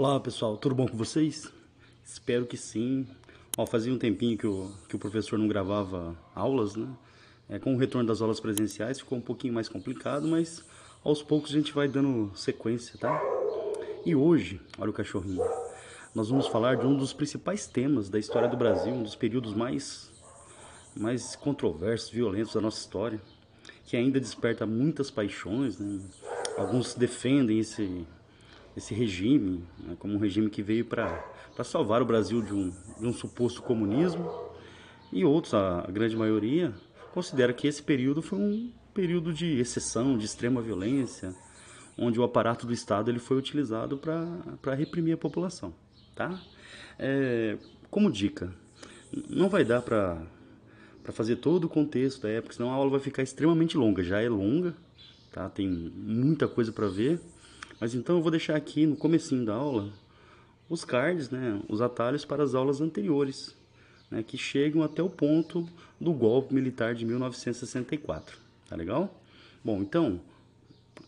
Olá pessoal, tudo bom com vocês? Espero que sim. Ó, fazia um tempinho que o, que o professor não gravava aulas, né? É, com o retorno das aulas presenciais ficou um pouquinho mais complicado, mas aos poucos a gente vai dando sequência, tá? E hoje, olha o cachorrinho, nós vamos falar de um dos principais temas da história do Brasil, um dos períodos mais, mais controversos, violentos da nossa história, que ainda desperta muitas paixões, né? Alguns defendem esse, esse regime né? como um regime que veio para salvar o Brasil de um, de um suposto comunismo, e outros, a, a grande maioria, considera que esse período foi um período de exceção, de extrema violência, onde o aparato do Estado ele foi utilizado para reprimir a população, tá? É, como dica, não vai dar para fazer todo o contexto da época, senão a aula vai ficar extremamente longa, já é longa, tá? Tem muita coisa para ver, mas então eu vou deixar aqui no comecinho da aula os cards, né, os atalhos para as aulas anteriores, né, que chegam até o ponto do golpe militar de 1964. Tá legal? Bom, então,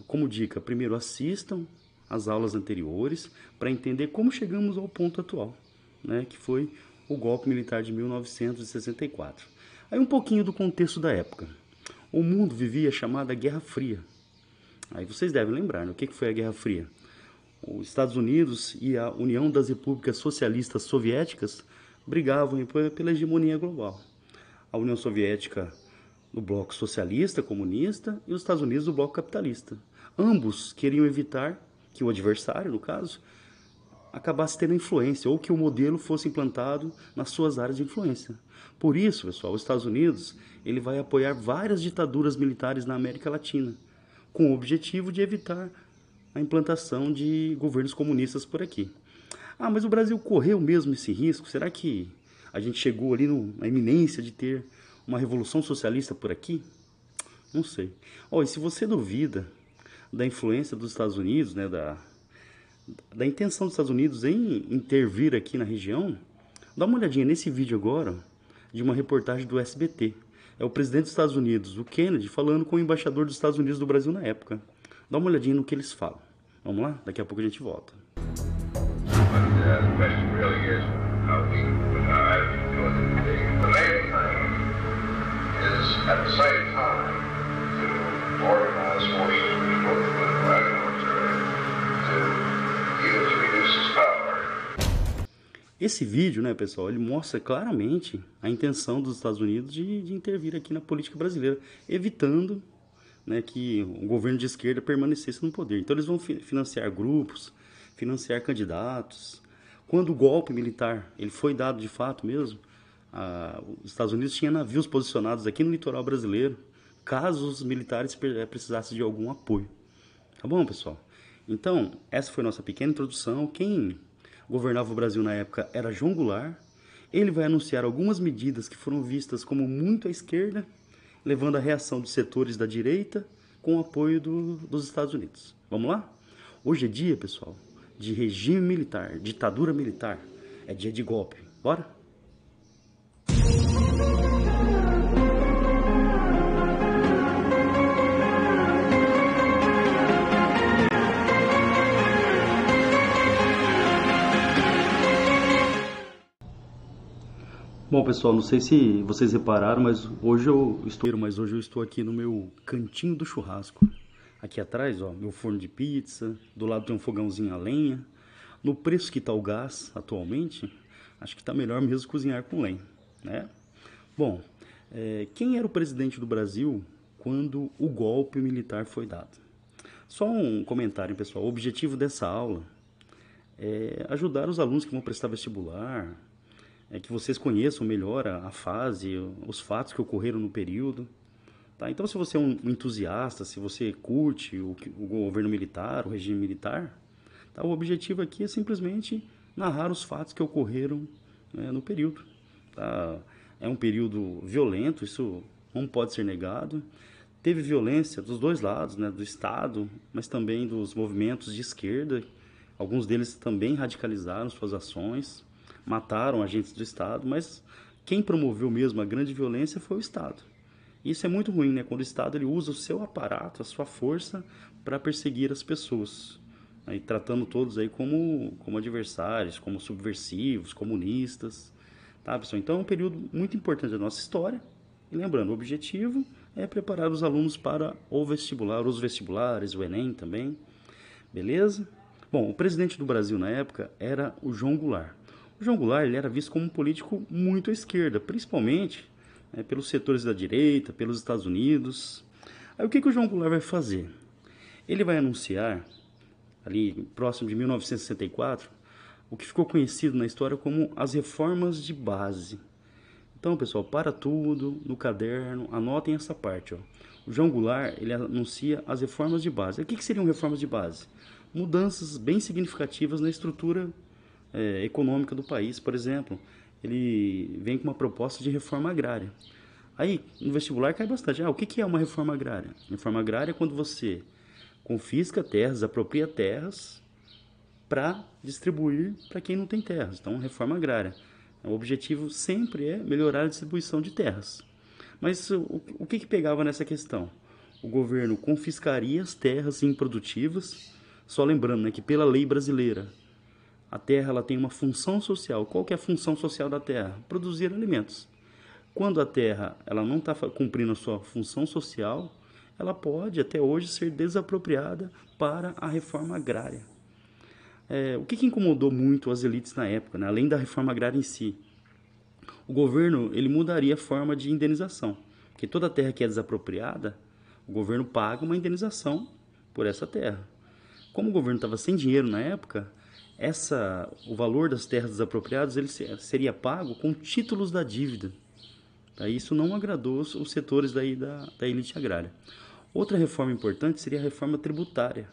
como dica, primeiro assistam as aulas anteriores para entender como chegamos ao ponto atual, né, que foi o golpe militar de 1964. Aí um pouquinho do contexto da época. O mundo vivia a chamada Guerra Fria. Aí vocês devem lembrar, né? o que foi a Guerra Fria? Os Estados Unidos e a União das Repúblicas Socialistas Soviéticas brigavam pela hegemonia global. A União Soviética no bloco socialista, comunista, e os Estados Unidos no bloco capitalista. Ambos queriam evitar que o adversário, no caso, acabasse tendo influência ou que o modelo fosse implantado nas suas áreas de influência. Por isso, pessoal, os Estados Unidos ele vai apoiar várias ditaduras militares na América Latina, com o objetivo de evitar a implantação de governos comunistas por aqui. Ah, mas o Brasil correu mesmo esse risco? Será que a gente chegou ali na iminência de ter uma revolução socialista por aqui? Não sei. Oh, e se você duvida da influência dos Estados Unidos, né, da, da intenção dos Estados Unidos em intervir aqui na região, dá uma olhadinha nesse vídeo agora de uma reportagem do SBT. É o presidente dos Estados Unidos, o Kennedy, falando com o embaixador dos Estados Unidos do Brasil na época. Dá uma olhadinha no que eles falam. Vamos lá? Daqui a pouco a gente volta. at the Esse vídeo, né, pessoal, ele mostra claramente a intenção dos Estados Unidos de, de intervir aqui na política brasileira, evitando né, que o governo de esquerda permanecesse no poder. Então eles vão financiar grupos, financiar candidatos. Quando o golpe militar ele foi dado de fato mesmo, ah, os Estados Unidos tinha navios posicionados aqui no litoral brasileiro, caso os militares eh, precisassem de algum apoio. Tá bom, pessoal? Então, essa foi nossa pequena introdução. Quem governava o Brasil na época era João Goulart. Ele vai anunciar algumas medidas que foram vistas como muito à esquerda, levando à reação dos setores da direita com o apoio do, dos Estados Unidos. Vamos lá? Hoje é dia, pessoal, de regime militar, ditadura militar. É dia de golpe. Bora? Bom pessoal, não sei se vocês repararam, mas hoje eu estou, mas hoje eu estou aqui no meu cantinho do churrasco. Aqui atrás, ó, meu forno de pizza, do lado tem um fogãozinho a lenha. No preço que está o gás atualmente, acho que está melhor mesmo cozinhar com lenha, né? Bom, é, quem era o presidente do Brasil quando o golpe militar foi dado? Só um comentário, pessoal. O objetivo dessa aula é ajudar os alunos que vão prestar vestibular, é que vocês conheçam melhor a, a, fase, os fatos que ocorreram no período. Tá? Então, se você é um entusiasta, se você curte o, o governo militar, o regime militar, tá? o objetivo aqui é simplesmente narrar os fatos que ocorreram né, no período. Tá? É um período violento, isso não pode ser negado. Teve violência dos dois lados, né, do Estado, mas também dos movimentos de esquerda. Alguns deles também radicalizaram suas ações mataram agentes do Estado, mas quem promoveu mesmo a grande violência foi o Estado. Isso é muito ruim, né? Quando o Estado ele usa o seu aparato, a sua força para perseguir as pessoas. aí tratando todos aí como, como adversários, como subversivos, comunistas, tá, pessoal? Então é um período muito importante da nossa história. E lembrando, o objetivo é preparar os alunos para o vestibular, os vestibulares, o Enem também, beleza? Bom, o presidente do Brasil na época era o João Goulart. O João Goulart ele era visto como um político muito à esquerda, principalmente né, pelos setores da direita, pelos Estados Unidos. Aí o que, que o João Goulart vai fazer? Ele vai anunciar, ali próximo de 1964, o que ficou conhecido na história como as reformas de base. Então, pessoal, para tudo no caderno, anotem essa parte. Ó. O João Goulart ele anuncia as reformas de base. O que, que seriam reformas de base? Mudanças bem significativas na estrutura é, econômica do país. Por exemplo, ele vem com uma proposta de reforma agrária. Aí, no vestibular cai bastante. Ah, o que é uma reforma agrária? Reforma agrária é quando você confisca terras, apropria terras para distribuir para quem não tem terras. Então, reforma agrária. O objetivo sempre é melhorar a distribuição de terras. Mas o, o que, que pegava nessa questão? O governo confiscaria as terras improdutivas, só lembrando né, que pela lei brasileira a terra ela tem uma função social. Qual que é a função social da terra? Produzir alimentos. Quando a terra ela não está cumprindo a sua função social, ela pode até hoje ser desapropriada para a reforma agrária. É, o que, que, incomodou muito as elites na época, né? além da reforma agrária em si? O governo ele mudaria a forma de indenização, porque toda terra que é desapropriada, o governo paga uma indenização por essa terra. Como o governo estava sem dinheiro na época, essa, o valor das terras desapropriadas ele seria pago com títulos da dívida. Tá? Isso não agradou os setores daí da, da elite agrária. Outra reforma importante seria a reforma tributária.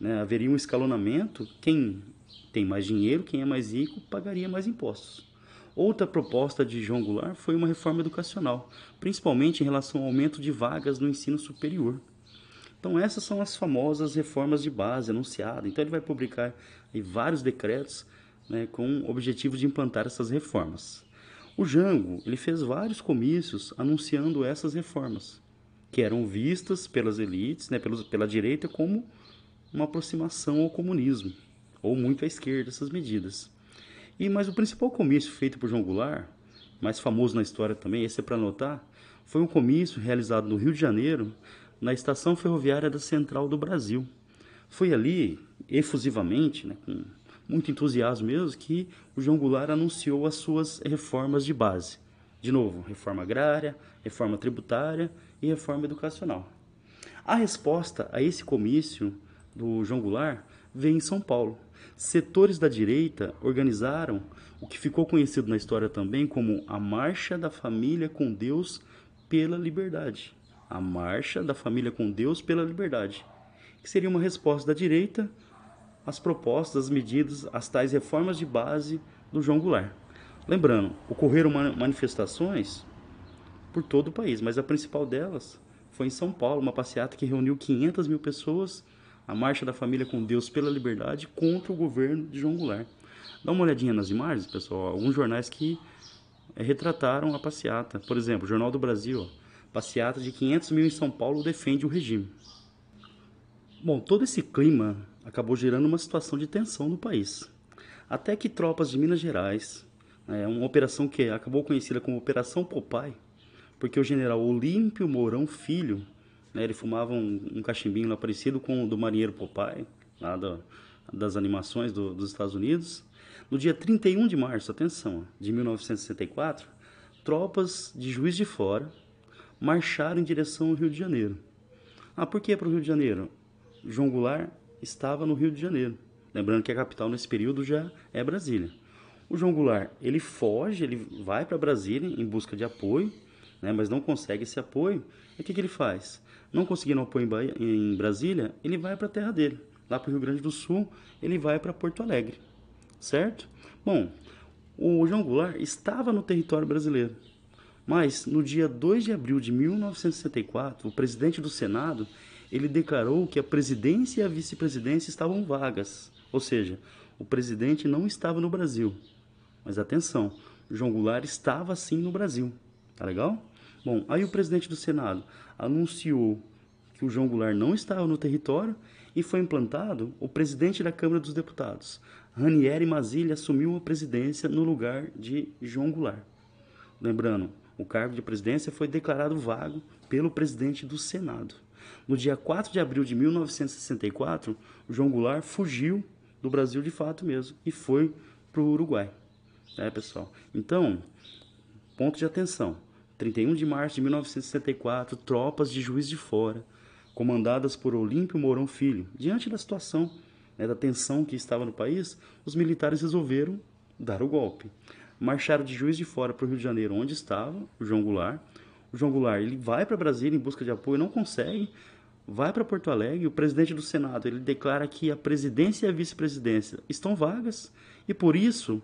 Né? Haveria um escalonamento, quem tem mais dinheiro, quem é mais rico, pagaria mais impostos. Outra proposta de João Goulart foi uma reforma educacional, principalmente em relação ao aumento de vagas no ensino superior. Então essas são as famosas reformas de base anunciadas. Então ele vai publicar vários decretos né, com o objetivo de implantar essas reformas. O Jango ele fez vários comícios anunciando essas reformas, que eram vistas pelas elites, né, pelos, pela direita, como uma aproximação ao comunismo, ou muito à esquerda essas medidas. E Mas o principal comício feito por João Goulart, mais famoso na história também, esse é para anotar, foi um comício realizado no Rio de Janeiro, na estação ferroviária da Central do Brasil. Foi ali, efusivamente, né, com muito entusiasmo mesmo, que o João Goulart anunciou as suas reformas de base. De novo, reforma agrária, reforma tributária e reforma educacional. A resposta a esse comício do João Goulart veio em São Paulo. Setores da direita organizaram o que ficou conhecido na história também como a Marcha da Família com Deus pela Liberdade a marcha da família com Deus pela liberdade, que seria uma resposta da direita às propostas, às medidas, às tais reformas de base do João Goulart. Lembrando, ocorreram manifestações por todo o país, mas a principal delas foi em São Paulo, uma passeata que reuniu 500 mil pessoas, a Marcha da Família com Deus pela Liberdade contra o governo de João Goulart. Dá uma olhadinha nas imagens, pessoal, alguns jornais que retrataram a passeata. Por exemplo, o Jornal do Brasil, Passeata de 500 mil em São Paulo defende o regime. Bom, todo esse clima acabou gerando uma situação de tensão no país. Até que tropas de Minas Gerais, é, uma operação que acabou conhecida como Operação Popeye, porque o general Olímpio Mourão Filho, né, ele fumava um, um cachimbinho lá parecido com o do marinheiro Popeye, lá da, das animações do, dos Estados Unidos. No dia 31 de março, atenção, de 1964, tropas de Juiz de Fora marcharam em direção ao Rio de Janeiro. Ah, por que para o Rio de Janeiro? João Goulart estava no Rio de Janeiro. Lembrando que a capital nesse período já é Brasília. O João Goulart, ele foge, ele vai para Brasília em busca de apoio, né, mas não consegue esse apoio. E o que, que ele faz? Não conseguindo apoio em, Bahia, em Brasília, ele vai para a terra dele. Lá para o Rio Grande do Sul, ele vai para Porto Alegre. Certo? Bom, o João Goulart estava no território brasileiro. Mas no dia 2 de abril de 1964, o presidente do Senado, ele declarou que a presidência e a vice-presidência estavam vagas, ou seja, o presidente não estava no Brasil. Mas atenção, João Goulart estava sim no Brasil. Tá legal? Bom, aí o presidente do Senado anunciou que o João Goulart não estava no território e foi implantado o presidente da Câmara dos Deputados. Ranieri Mazzilli assumiu a presidência no lugar de João Goulart. Lembrando, o cargo de presidência foi declarado vago pelo presidente do Senado. No dia 4 de abril de 1964, o João Goulart fugiu do Brasil de fato mesmo e foi para o Uruguai. É, pessoal? Então, ponto de atenção. 31 de março de 1964, tropas de Juiz de Fora, comandadas por Olímpio Mourão Filho, diante da situação, né, da tensão que estava no país, os militares resolveram dar o golpe. Marcharam de Juiz de Fora para o Rio de Janeiro, onde estava o João Goulart. O João Goulart ele vai para Brasília em busca de apoio, não consegue, vai para Porto Alegre. O presidente do Senado ele declara que a presidência e a vice-presidência estão vagas e por isso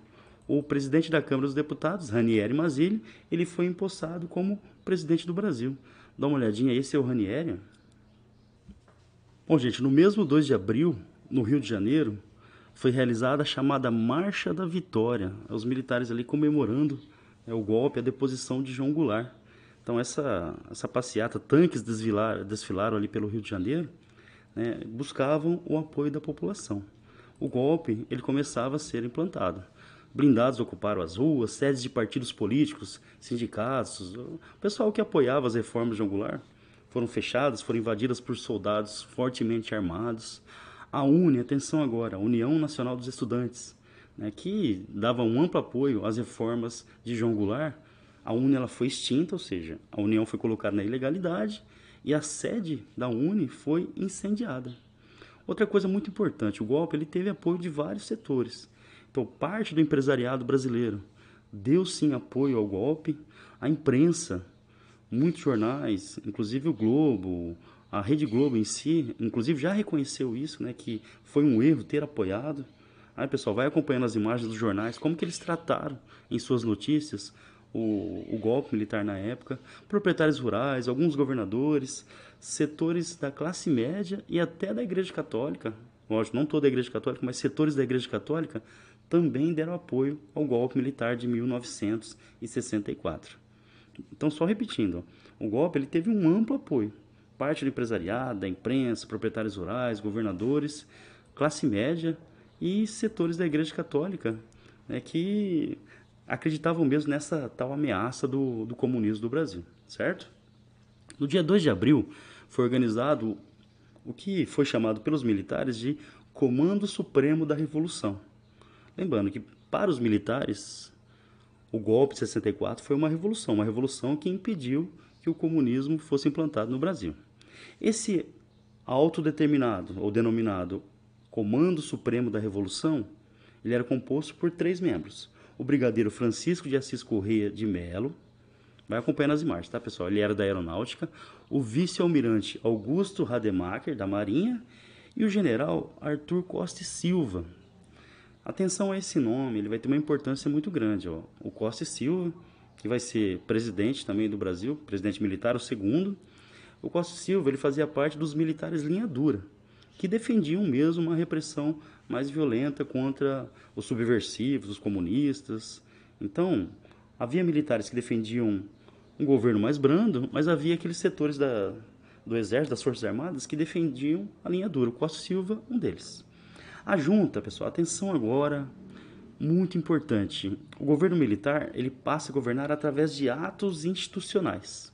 o presidente da Câmara dos Deputados, Ranieri Mazzilli, ele foi empossado como presidente do Brasil. Dá uma olhadinha, esse é o Ranieri. Bom, gente, no mesmo 2 de abril, no Rio de Janeiro, foi realizada a chamada Marcha da Vitória, os militares ali comemorando né, o golpe, a deposição de João Goulart. Então essa, essa passeata, tanques desfilaram, desfilaram ali pelo Rio de Janeiro, né, buscavam o apoio da população. O golpe ele começava a ser implantado. Blindados ocuparam as ruas, sedes de partidos políticos, sindicatos, o pessoal que apoiava as reformas de Goulart foram fechadas, foram invadidas por soldados fortemente armados. A UNE, atenção agora, a União Nacional dos Estudantes, né, que dava um amplo apoio às reformas de João Goulart, a UNE ela foi extinta, ou seja, a União foi colocada na ilegalidade e a sede da UNE foi incendiada. Outra coisa muito importante, o golpe ele teve apoio de vários setores. Então, parte do empresariado brasileiro deu sim apoio ao golpe, a imprensa, muitos jornais, inclusive o Globo, a Rede Globo em si, inclusive já reconheceu isso, né, que foi um erro ter apoiado. Aí, pessoal, vai acompanhando as imagens dos jornais, como que eles trataram em suas notícias o, o golpe militar na época, proprietários rurais, alguns governadores, setores da classe média e até da Igreja Católica, lógico, não toda a Igreja Católica, mas setores da Igreja Católica também deram apoio ao golpe militar de 1964. Então, só repetindo, o golpe ele teve um amplo apoio. Parte do empresariado, da imprensa, proprietários rurais, governadores, classe média e setores da Igreja Católica, né, que acreditavam mesmo nessa tal ameaça do, do comunismo do Brasil, certo? No dia 2 de abril foi organizado o que foi chamado pelos militares de Comando Supremo da Revolução. Lembrando que para os militares o golpe de 64 foi uma revolução, uma revolução que impediu que o comunismo fosse implantado no Brasil. Esse autodeterminado ou denominado Comando Supremo da Revolução, ele era composto por três membros: o brigadeiro Francisco de Assis Correia de Melo, vai acompanhando as imagens, tá pessoal? Ele era da aeronáutica, o vice-almirante Augusto Rademacher, da Marinha, e o general Arthur Costa e Silva. Atenção a esse nome, ele vai ter uma importância muito grande. Ó. O Costa e Silva, que vai ser presidente também do Brasil, presidente militar, o segundo. O Costa Silva ele fazia parte dos militares linha dura, que defendiam mesmo uma repressão mais violenta contra os subversivos, os comunistas. Então, havia militares que defendiam um governo mais brando, mas havia aqueles setores da, do exército, das forças armadas, que defendiam a linha dura. O Costa Silva, um deles. A junta, pessoal, atenção agora, muito importante. O governo militar, ele passa a governar através de atos institucionais.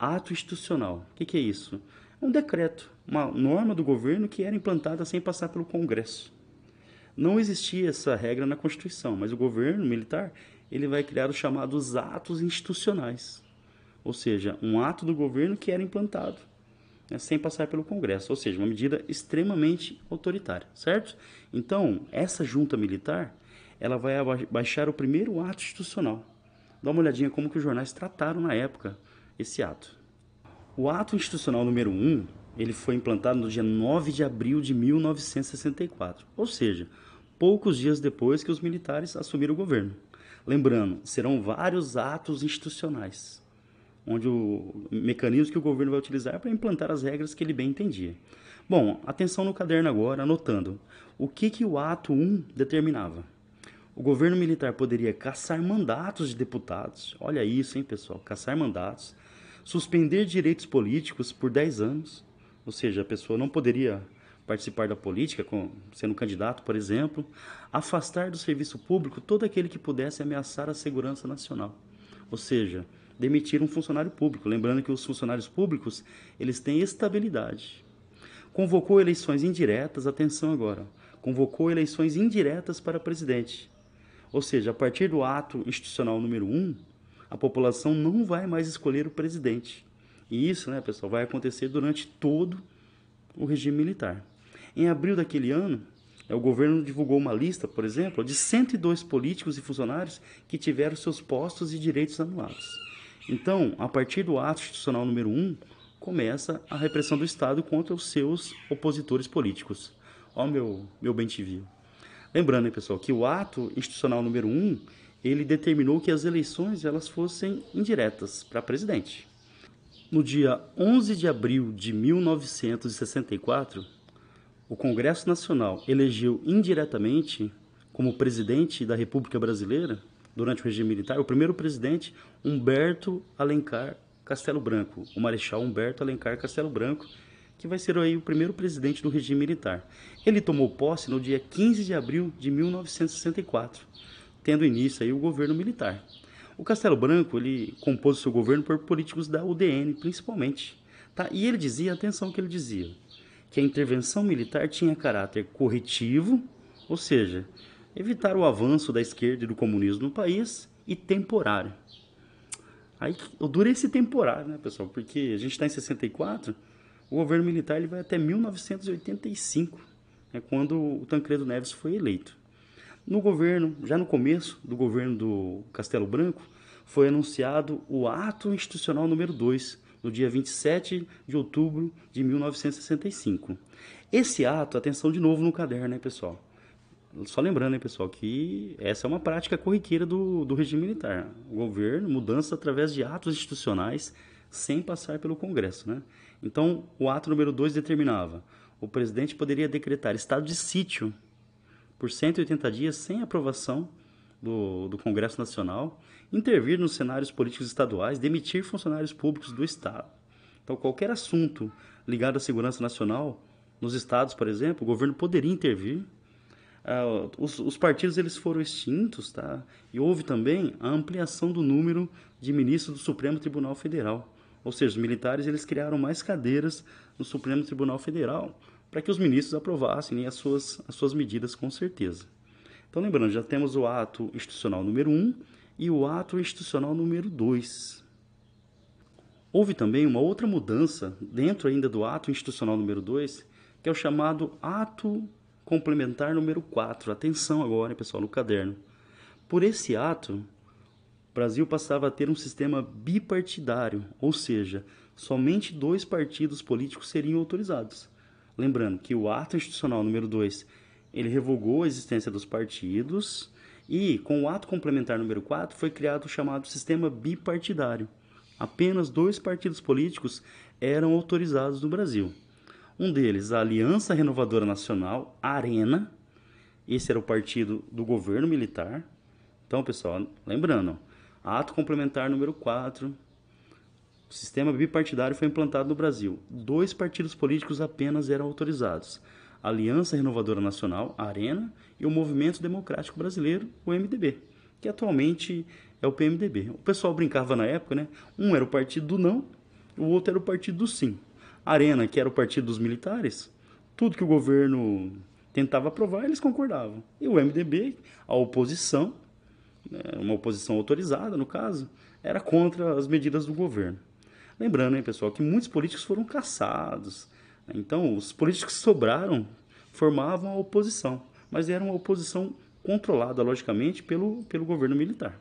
Ato institucional, o que, que é isso? É um decreto, uma norma do governo que era implantada sem passar pelo Congresso. Não existia essa regra na Constituição, mas o governo militar ele vai criar os chamados atos institucionais, ou seja, um ato do governo que era implantado né, sem passar pelo Congresso, ou seja, uma medida extremamente autoritária, certo? Então, essa junta militar, ela vai baixar o primeiro ato institucional. Dá uma olhadinha como que os jornais trataram na época esse ato. O ato institucional número 1, ele foi implantado no dia 9 de abril de 1964, ou seja, poucos dias depois que os militares assumiram o governo. Lembrando, serão vários atos institucionais, onde o mecanismo que o governo vai utilizar para implantar as regras que ele bem entendia. Bom, atenção no caderno agora, anotando. O que, que o ato 1 determinava? O governo militar poderia caçar mandatos de deputados. Olha isso, hein, pessoal? Caçar mandatos. Suspender direitos políticos por 10 anos. ou seja, a pessoa não poderia participar da política, sendo candidato, por exemplo, afastar do serviço público todo aquele que pudesse ameaçar a segurança nacional. Ou seja, demitir um funcionário público, lembrando que os funcionários públicos, eles têm estabilidade. Convocou eleições indiretas, atenção agora, convocou eleições indiretas para presidente. Ou seja, a partir do ato institucional número 1, um, a população não vai mais escolher o presidente. E isso, né, pessoal, vai acontecer durante todo o regime militar. Em abril daquele ano, é, o governo divulgou uma lista, por exemplo, de 102 políticos e funcionários que tiveram seus postos e direitos anulados. Então, a partir do ato institucional número 1, começa a repressão do Estado contra os seus opositores políticos. Ó, meu, meu bem te viu. Lembrando, hein, pessoal, que o ato institucional número 1, ele determinou que as eleições elas fossem indiretas para presidente. No dia 11 de abril de 1964, o Congresso Nacional elegeu indiretamente como presidente da República Brasileira, durante o regime militar, o primeiro presidente, Humberto Alencar Castelo Branco, o Marechal Humberto Alencar Castelo Branco, que vai ser aí o primeiro presidente do regime militar. Ele tomou posse no dia 15 de abril de 1964, tendo início aí o governo militar. O Castelo Branco, ele compôs o seu governo por políticos da UDN, principalmente. Tá? E ele dizia, atenção que ele dizia, que a intervenção militar tinha caráter corretivo, ou seja, evitar o avanço da esquerda e do comunismo no país, e temporário. Aí duro é esse temporário, né, pessoal? Porque a gente está em 64, o governo militar ele vai até 1985, né, quando o Tancredo Neves foi eleito. No governo, já no começo do governo do Castelo Branco, foi anunciado o ato institucional número 2, no dia 27 de outubro de 1965. Esse ato, atenção de novo no caderno, né, pessoal? Só lembrando, né, pessoal, que essa é uma prática corriqueira do, do regime militar. O governo, mudança através de atos institucionais sem passar pelo Congresso, né? Então, o ato número 2 determinava o presidente poderia decretar estado de sítio por 180 dias sem aprovação do, do Congresso Nacional, intervir nos cenários políticos estaduais, demitir funcionários públicos do Estado. Então, qualquer assunto ligado à segurança nacional, nos estados, por exemplo, o governo poderia intervir. Uh, os, os, partidos eles foram extintos, tá? E houve também a ampliação do número de ministros do Supremo Tribunal Federal. Ou seja, os militares eles criaram mais cadeiras no Supremo Tribunal Federal para que os ministros aprovassem as suas, as suas medidas com certeza. Então, lembrando, já temos o ato institucional número 1 um e o ato institucional número 2. Houve também uma outra mudança dentro ainda do ato institucional número 2, que é o chamado ato complementar número 4. Atenção agora, pessoal, no caderno. Por esse ato, o Brasil passava a ter um sistema bipartidário, ou seja, somente dois partidos políticos seriam autorizados. Lembrando que o ato institucional número 2 ele revogou a existência dos partidos e, com o ato complementar número 4, foi criado o chamado sistema bipartidário. Apenas dois partidos políticos eram autorizados no Brasil. Um deles, a Aliança Renovadora Nacional, ARENA. Esse era o partido do governo militar. Então, pessoal, lembrando, ato complementar número 4, o sistema bipartidário foi implantado no Brasil. Dois partidos políticos apenas eram autorizados: Aliança Renovadora Nacional, a ARENA, e o Movimento Democrático Brasileiro, o MDB, que atualmente é o PMDB. O pessoal brincava na época, né? Um era o partido do não, o outro era o partido do sim. A ARENA, que era o partido dos militares, tudo que o governo tentava aprovar, eles concordavam. E o MDB, a oposição, né, uma oposição autorizada no caso, era contra as medidas do governo. Lembrando, hein, pessoal, que muitos políticos foram caçados, então, os políticos que sobraram formavam a oposição, mas era uma oposição controlada, logicamente, pelo, pelo governo militar.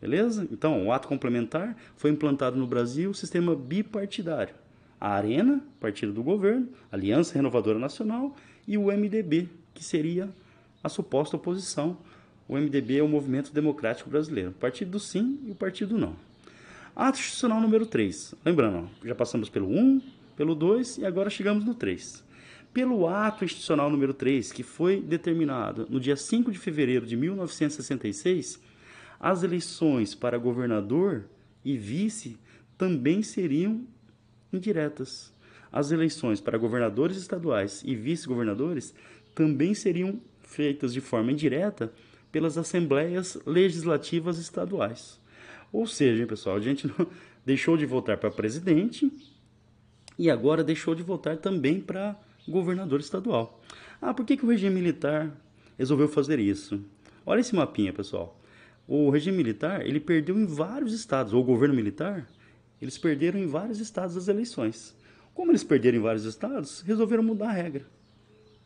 Beleza? Então, o ato complementar foi implantado no Brasil o sistema bipartidário. A Arena, partido do governo, Aliança Renovadora Nacional e o MDB, que seria a suposta oposição. O MDB é o Movimento Democrático Brasileiro, partido do sim e o partido não. Ato institucional número 3. Lembrando, já passamos pelo 1, pelo 2 e agora chegamos no 3. Pelo ato institucional número 3, que foi determinado no dia 5 de fevereiro de 1966, as eleições para governador e vice também seriam indiretas. as eleições para governadores estaduais e vice-governadores também seriam feitas de forma indireta pelas assembleias legislativas estaduais. Ou seja, pessoal, a gente deixou de votar para presidente e agora deixou de votar também para governador estadual. Ah, por que, que o regime militar resolveu fazer isso? Olha esse mapinha, pessoal. O regime militar, ele perdeu em vários estados, ou o governo militar, eles perderam em vários estados as eleições. Como eles perderam em vários estados, resolveram mudar a regra.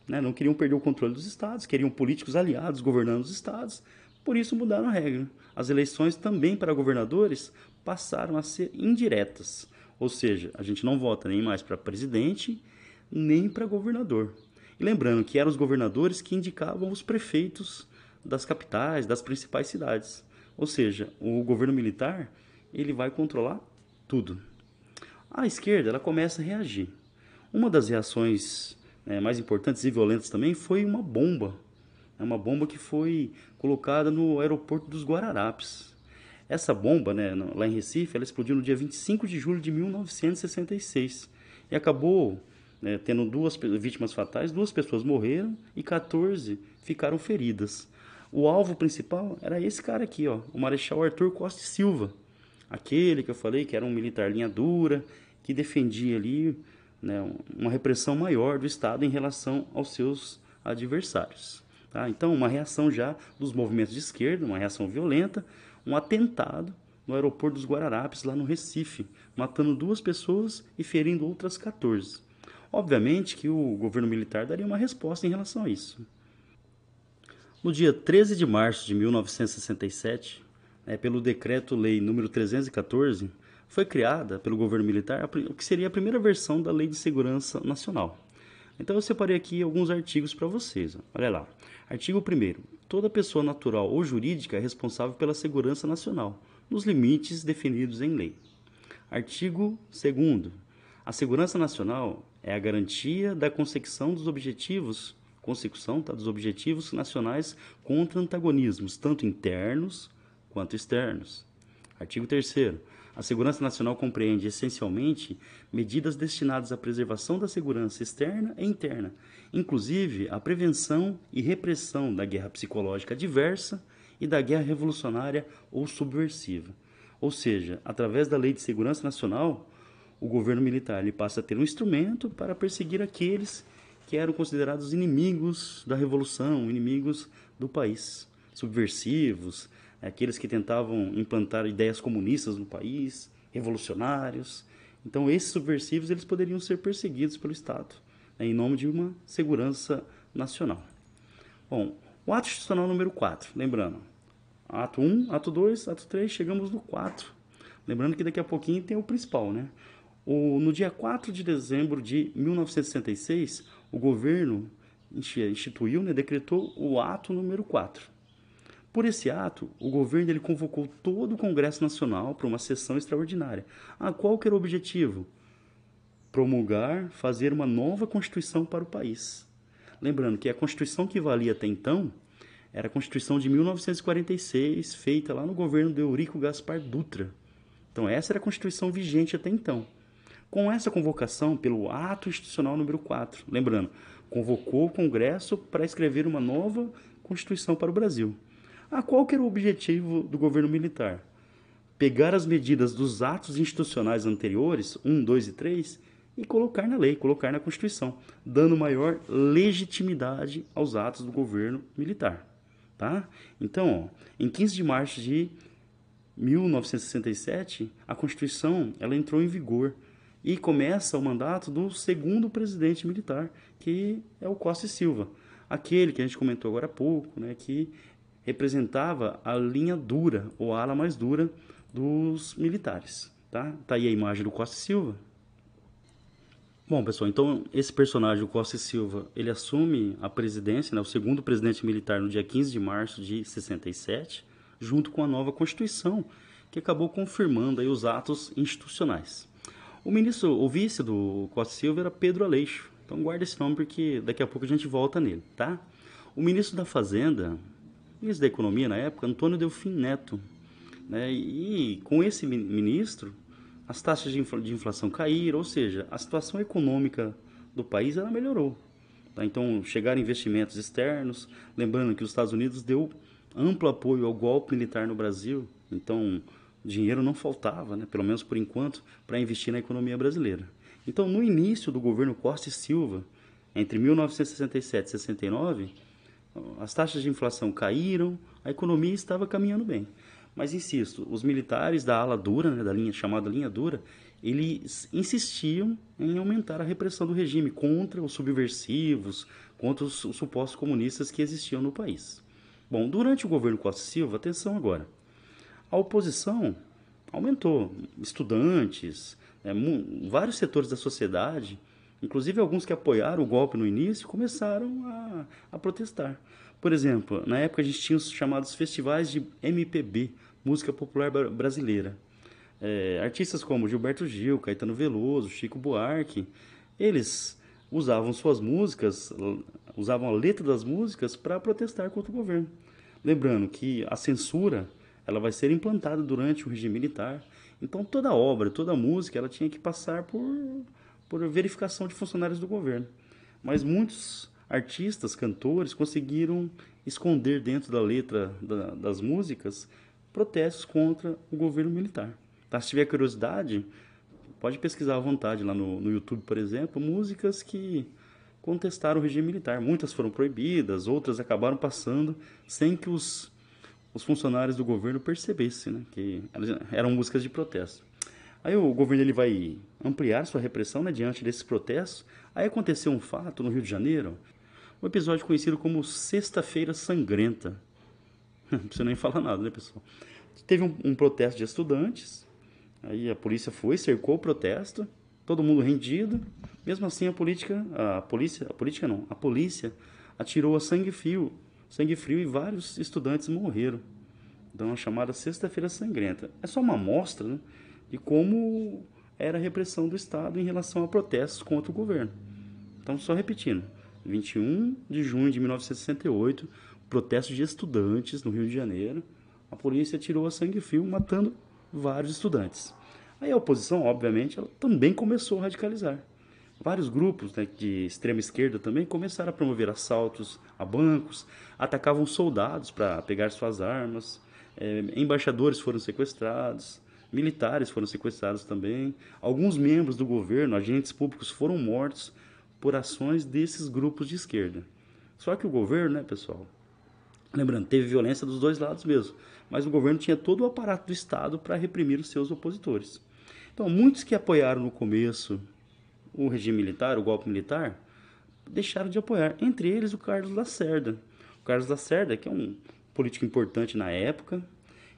Né? Não queriam perder o controle dos estados, queriam políticos aliados governando os estados, por isso mudaram a regra. As eleições também para governadores passaram a ser indiretas, ou seja, a gente não vota nem mais para presidente, nem para governador. E lembrando que eram os governadores que indicavam os prefeitos das capitais, das principais cidades. Ou seja, o governo militar ele vai controlar tudo. A esquerda ela começa a reagir. Uma das reações né, mais importantes e violentas também foi uma bomba. É uma bomba que foi colocada no aeroporto dos Guararapes. Essa bomba, né, lá em Recife, ela explodiu no dia 25 de julho de 1966 e acabou né, tendo duas vítimas fatais, duas pessoas morreram e 14 ficaram feridas. O alvo principal era esse cara aqui, ó, o Marechal Arthur Costa Silva, aquele que eu falei que era um militar linha dura, que defendia ali né, uma repressão maior do Estado em relação aos seus adversários. Tá? Então, uma reação já dos movimentos de esquerda, uma reação violenta, um atentado no aeroporto dos Guararapes, lá no Recife, matando duas pessoas e ferindo outras 14. Obviamente que o governo militar daria uma resposta em relação a isso. No dia 13 de março de 1967, né, pelo Decreto-Lei número 314, foi criada pelo governo militar o que seria a primeira versão da Lei de Segurança Nacional. Então eu separei aqui alguns artigos para vocês. Olha lá. Artigo 1 Toda pessoa natural ou jurídica é responsável pela segurança nacional, nos limites definidos em lei. Artigo 2 A segurança nacional é a garantia da consecução dos objetivos consecução tá, dos objetivos nacionais contra antagonismos, tanto internos quanto externos. Artigo 3 a segurança nacional compreende essencialmente medidas destinadas à preservação da segurança externa e interna, inclusive a prevenção e repressão da guerra psicológica diversa e da guerra revolucionária ou subversiva. Ou seja, através da Lei de Segurança Nacional, o governo militar ele passa a ter um instrumento para perseguir aqueles que eram considerados inimigos da revolução, inimigos do país, subversivos, aqueles que tentavam implantar ideias comunistas no país, revolucionários. Então, esses subversivos eles poderiam ser perseguidos pelo Estado, né, em nome de uma segurança nacional. Bom, o ato institucional número 4, lembrando, ato 1, ato 2, ato 3, chegamos no 4. Lembrando que daqui a pouquinho tem o principal, né? O, no dia 4 de dezembro de 1966, o governo instituiu, né, decretou o ato número 4 por esse ato, o governo ele convocou todo o Congresso Nacional para uma sessão extraordinária. Ah, qual que era o objetivo? Promulgar, fazer uma nova Constituição para o país. Lembrando que a Constituição que valia até então era a Constituição de 1946, feita lá no governo de Eurico Gaspar Dutra. Então essa era a Constituição vigente até então. Com essa convocação pelo ato institucional número 4, lembrando, convocou o Congresso para escrever uma nova Constituição para o Brasil. Ah, qual era o objetivo do governo militar? Pegar as medidas dos atos institucionais anteriores, 1, 2 e 3, e colocar na lei, colocar na Constituição, dando maior legitimidade aos atos do governo militar. Tá? Então, ó, em 15 de março de 1967, a Constituição ela entrou em vigor e começa o mandato do segundo presidente militar, que é o Costa e Silva, aquele que a gente comentou agora há pouco, né, que representava a linha dura, ou a ala mais dura dos militares. Tá? tá aí a imagem do Costa Silva. Bom, pessoal, então esse personagem, o Costa Silva, ele assume a presidência, né, o segundo presidente militar no dia 15 de março de 67, junto com a nova Constituição, que acabou confirmando aí os atos institucionais. O ministro, o vice do Costa Silva era Pedro Aleixo. Então guarda esse nome porque daqui a pouco a gente volta nele, tá? O ministro da Fazenda, ministro da Economia na época, Antônio Delfim Neto. Né? E com esse ministro as taxas de inflação caíram, ou seja, a situação econômica do país ela melhorou. Tá? Então, chegaram investimentos externos, lembrando que os Estados Unidos deu amplo apoio ao golpe militar no Brasil, então dinheiro não faltava, né, pelo menos por enquanto, para investir na economia brasileira. Então, no início do governo Costa e Silva, entre 1967 e 69, as taxas de inflação caíram, a economia estava caminhando bem. Mas insisto, os militares da ala dura, né, da linha chamada linha dura, eles insistiam em aumentar a repressão do regime contra os subversivos, contra os, os supostos comunistas que existiam no país. Bom, durante o governo Costa Silva, atenção agora, a oposição aumentou, estudantes, né, vários setores da sociedade, inclusive alguns que apoiaram o golpe no início, começaram a, a protestar. Por exemplo, na época a gente tinha os chamados festivais de MPB, música popular brasileira. É, artistas como Gilberto Gil, Caetano Veloso, Chico Buarque, eles usavam suas músicas, usavam a letra das músicas para protestar contra o governo. Lembrando que a censura ela vai ser implantada durante o regime militar. Então toda obra, toda música, ela tinha que passar por, por verificação de funcionários do governo. Mas muitos artistas, cantores conseguiram esconder dentro da letra da, das músicas protestos contra o governo militar. Tá? Se tiver curiosidade, pode pesquisar à vontade lá no, no YouTube, por exemplo, músicas que contestaram o regime militar. Muitas foram proibidas, outras acabaram passando sem que os, os funcionários do governo percebessem né, que eram músicas de protesto. Aí o governo ele vai ampliar sua repressão né, diante desses protestos. Aí aconteceu um fato no Rio de Janeiro, um episódio conhecido como Sexta-feira Sangrenta. Não precisa nem falar nada, né, pessoal? Teve um, um, protesto de estudantes, aí a polícia foi, cercou o protesto, todo mundo rendido. Mesmo assim, a política, a polícia, a política não, a polícia atirou a sangue frio, sangue frio e vários estudantes morreram. Então, a chamada Sexta-feira Sangrenta. É só uma amostra né, de como era a repressão do Estado em relação a protestos contra o governo. Então, só repetindo, 21 de junho de 1968, protesto de estudantes no Rio de Janeiro. A polícia tirou a sangue frio, matando vários estudantes. Aí a oposição, obviamente, ela também começou a radicalizar. Vários grupos né, de extrema esquerda também começaram a promover assaltos a bancos, atacavam soldados para pegar suas armas, é, embaixadores foram sequestrados, militares foram sequestrados também, alguns membros do governo, agentes públicos foram mortos por ações desses grupos de esquerda. Só que o governo, né, pessoal, Lembrando, teve violência dos dois lados mesmo, mas o governo tinha todo o aparato do Estado para reprimir os seus opositores. Então, muitos que apoiaram no começo o regime militar, o golpe militar, deixaram de apoiar, entre eles o Carlos Lacerda. O Carlos Lacerda, que é um político importante na época,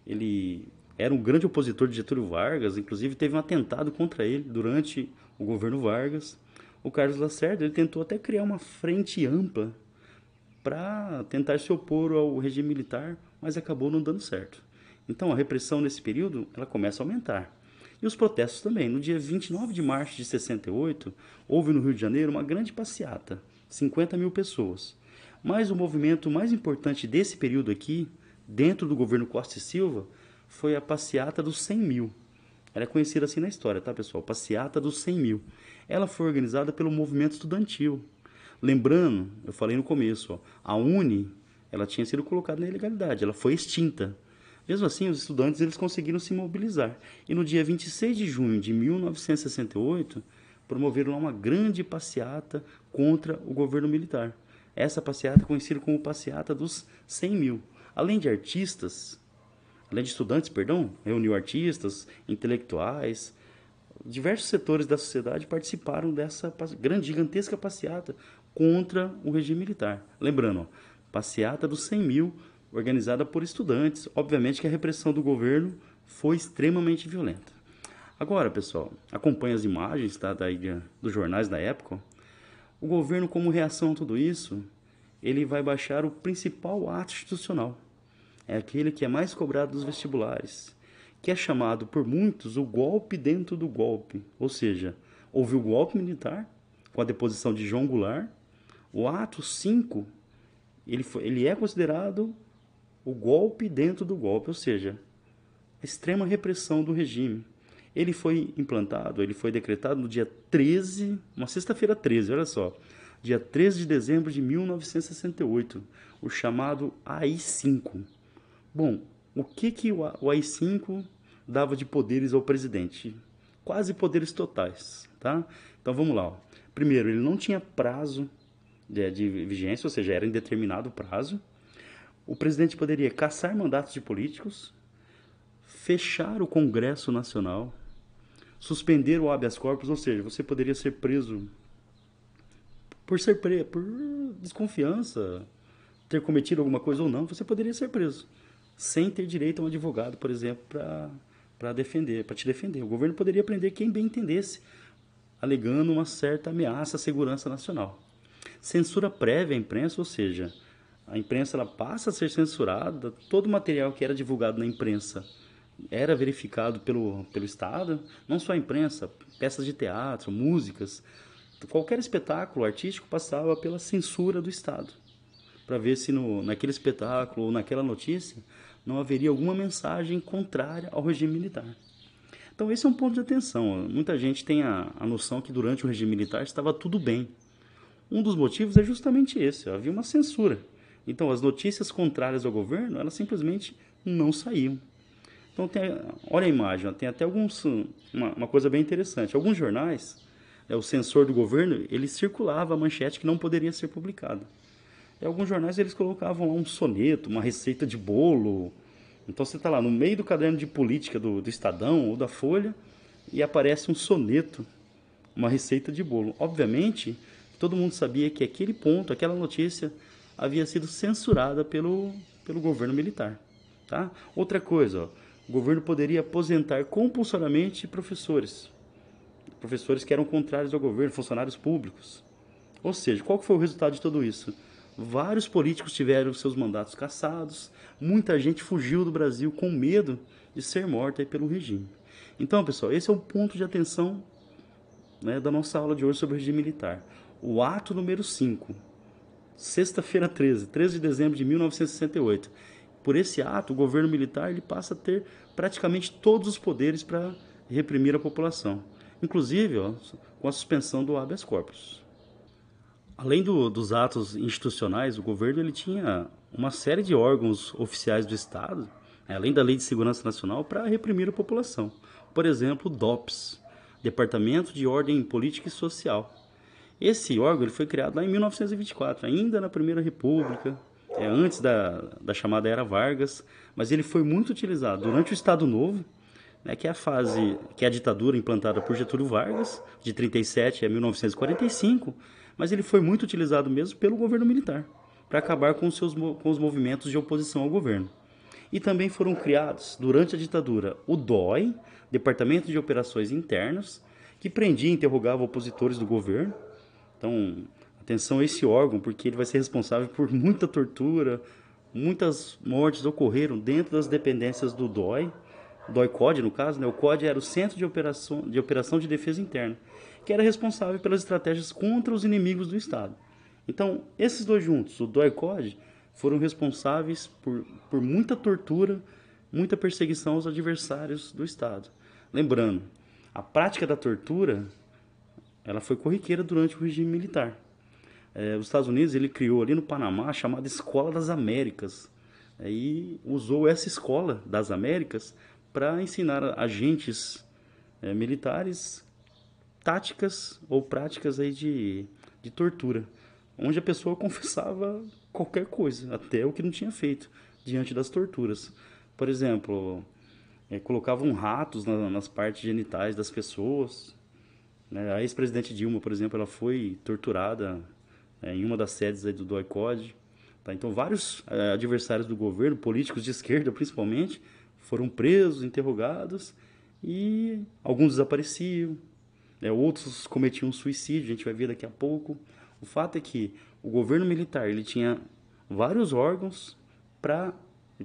ele era um grande opositor de Getúlio Vargas, inclusive teve um atentado contra ele durante o governo Vargas. O Carlos Lacerda ele tentou até criar uma frente ampla para tentar se opor ao regime militar, mas acabou não dando certo. Então a repressão nesse período ela começa a aumentar. E os protestos também. No dia 29 de março de 68, houve no Rio de Janeiro uma grande passeata, 50 mil pessoas. Mas o movimento mais importante desse período aqui, dentro do governo Costa e Silva, foi a passeata dos 100 mil. Ela é conhecida assim na história, tá pessoal? Passeata dos 100 mil. Ela foi organizada pelo movimento estudantil, Lembrando, eu falei no começo, ó, a Uni ela tinha sido colocada na ilegalidade, ela foi extinta. Mesmo assim, os estudantes eles conseguiram se mobilizar. E no dia 26 de junho de 1968, promoveram uma grande passeata contra o governo militar. Essa passeata é conhecida como passeata dos 100 mil. Além de artistas, além de estudantes, perdão, reuniu artistas, intelectuais, diversos setores da sociedade participaram dessa grande, gigantesca passeata contra o regime militar. Lembrando, passeata dos 100 mil, organizada por estudantes. Obviamente que a repressão do governo foi extremamente violenta. Agora, pessoal, acompanhe as imagens tá, dos jornais da época. O governo, como reação a tudo isso, ele vai baixar o principal ato institucional. É aquele que é mais cobrado dos vestibulares, que é chamado por muitos o golpe dentro do golpe. Ou seja, houve o golpe militar com a deposição de João Goulart o ato 5, ele, foi, ele é considerado o golpe dentro do golpe, ou seja, a extrema repressão do regime. Ele foi implantado, ele foi decretado no dia 13, uma sexta-feira 13, olha só, dia 13 de dezembro de 1968, o chamado AI-5. Bom, o que, que o AI-5 dava de poderes ao presidente? Quase poderes totais, tá? Então vamos lá. Primeiro, ele não tinha prazo de, de vigência, ou seja, era indeterminado prazo. O presidente poderia caçar mandatos de políticos, fechar o Congresso Nacional, suspender o habeas corpus, ou seja, você poderia ser preso por ser preso, por desconfiança, ter cometido alguma coisa ou não, você poderia ser preso sem ter direito a um advogado, por exemplo, para defender, para te defender. O governo poderia prender quem bem entendesse, alegando uma certa ameaça à segurança nacional. Censura prévia à imprensa, ou seja, a imprensa ela passa a ser censurada, todo o material que era divulgado na imprensa era verificado pelo, pelo Estado, não só a imprensa, peças de teatro, músicas, qualquer espetáculo artístico passava pela censura do Estado, para ver se no, naquele espetáculo ou naquela notícia não haveria alguma mensagem contrária ao regime militar. Então esse é um ponto de atenção. Muita gente tem a, a noção que durante o regime militar estava tudo bem. Um dos motivos é justamente esse, havia uma censura. Então as notícias contrárias ao governo, elas simplesmente não saíam. Então, tem, olha a imagem, tem até alguns, uma, uma coisa bem interessante. Alguns jornais, é, o censor do governo, ele circulava a manchete que não poderia ser publicada. Em alguns jornais eles colocavam lá um soneto, uma receita de bolo. Então você está lá no meio do caderno de política do, do Estadão ou da Folha e aparece um soneto, uma receita de bolo. Obviamente, todo mundo sabia que aquele ponto, aquela notícia, havia sido censurada pelo, pelo governo militar. Tá? Outra coisa, ó, o governo poderia aposentar compulsoriamente professores. Professores que eram contrários ao governo, funcionários públicos. Ou seja, qual foi o resultado de tudo isso? Vários políticos tiveram seus mandatos cassados, muita gente fugiu do Brasil com medo de ser morta pelo regime. Então, pessoal, esse é o ponto de atenção né, da nossa aula de hoje sobre o regime militar. O ato número 5, sexta-feira 13, 13 de dezembro de 1968 por esse ato, o governo militar ele passa a ter praticamente todos os poderes para reprimir a população, inclusive ó, com a suspensão do habeas corpus. Além do, dos atos institucionais, o governo ele tinha uma série de órgãos oficiais do Estado, né, além da Lei de Segurança Nacional, para reprimir a população. Por exemplo, o DOPS, Departamento de Ordem Política e Social. Esse órgão ele foi criado lá em 1924, ainda na Primeira República, é, antes da, da chamada Era Vargas, mas ele foi muito utilizado durante o Estado Novo, né, que é a fase, que é a ditadura implantada por Getúlio Vargas, de 37 a 1945, mas ele foi muito utilizado mesmo pelo governo militar, para acabar com seus, com os movimentos de oposição ao governo. E também foram criados, durante a ditadura, o DOI, Departamento de Operações Internas, que prendia e interrogava opositores do governo. Então, Atenção a esse órgão, porque ele vai ser responsável por muita tortura, muitas mortes ocorreram dentro das dependências do DOI, DOI-CODE no caso, né? o CODE era o Centro de Operação, de Operação de Defesa Interna, que era responsável pelas estratégias contra os inimigos do Estado. Então, esses dois juntos, o DOI-CODE, foram responsáveis por, por muita tortura, muita perseguição aos adversários do Estado. Lembrando, a prática da tortura ela foi corriqueira durante o regime militar é, os Estados Unidos ele criou ali no Panamá a chamada Escola das Américas é, e usou essa escola das Américas para ensinar agentes é, militares táticas ou práticas aí de, de tortura, onde a pessoa confessava qualquer coisa, até o que não tinha feito diante das torturas. Por exemplo, é, colocavam ratos na, nas partes genitais das pessoas. Né? A ex-presidente Dilma, por exemplo, ela foi torturada é, em uma das sedes do DOI-CODE. Tá? Então, vários é, adversários do governo, políticos de esquerda principalmente, foram presos, interrogados e alguns desapareciam, né? outros cometiam suicídio, a gente vai ver daqui a pouco. O fato é que o governo militar ele tinha vários órgãos para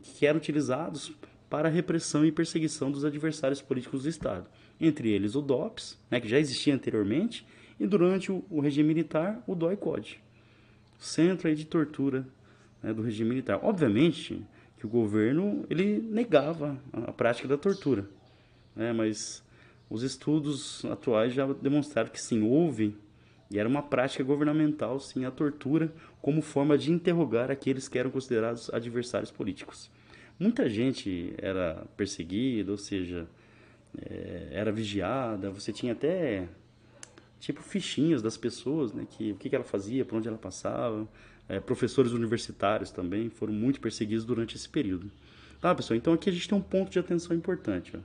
que eram utilizados para a repressão e perseguição dos adversários políticos do Estado. Entre eles o DOPS, né, que já existia anteriormente, e durante o, o regime militar, o DOI-CODE, centro de tortura né, do regime militar. Obviamente que o governo ele negava a, a prática da tortura, né, mas os estudos atuais já demonstraram que sim, houve e era uma prática governamental, sim, a tortura como forma de interrogar aqueles que eram considerados adversários políticos. Muita gente era perseguida, ou seja, é, era vigiada, você tinha até tipo fichinhas das pessoas, né, que o que, que ela fazia, por onde ela passava. É, professores universitários também foram muito perseguidos durante esse período. Tá, pessoal? Então aqui a gente tem um ponto de atenção importante. Ó.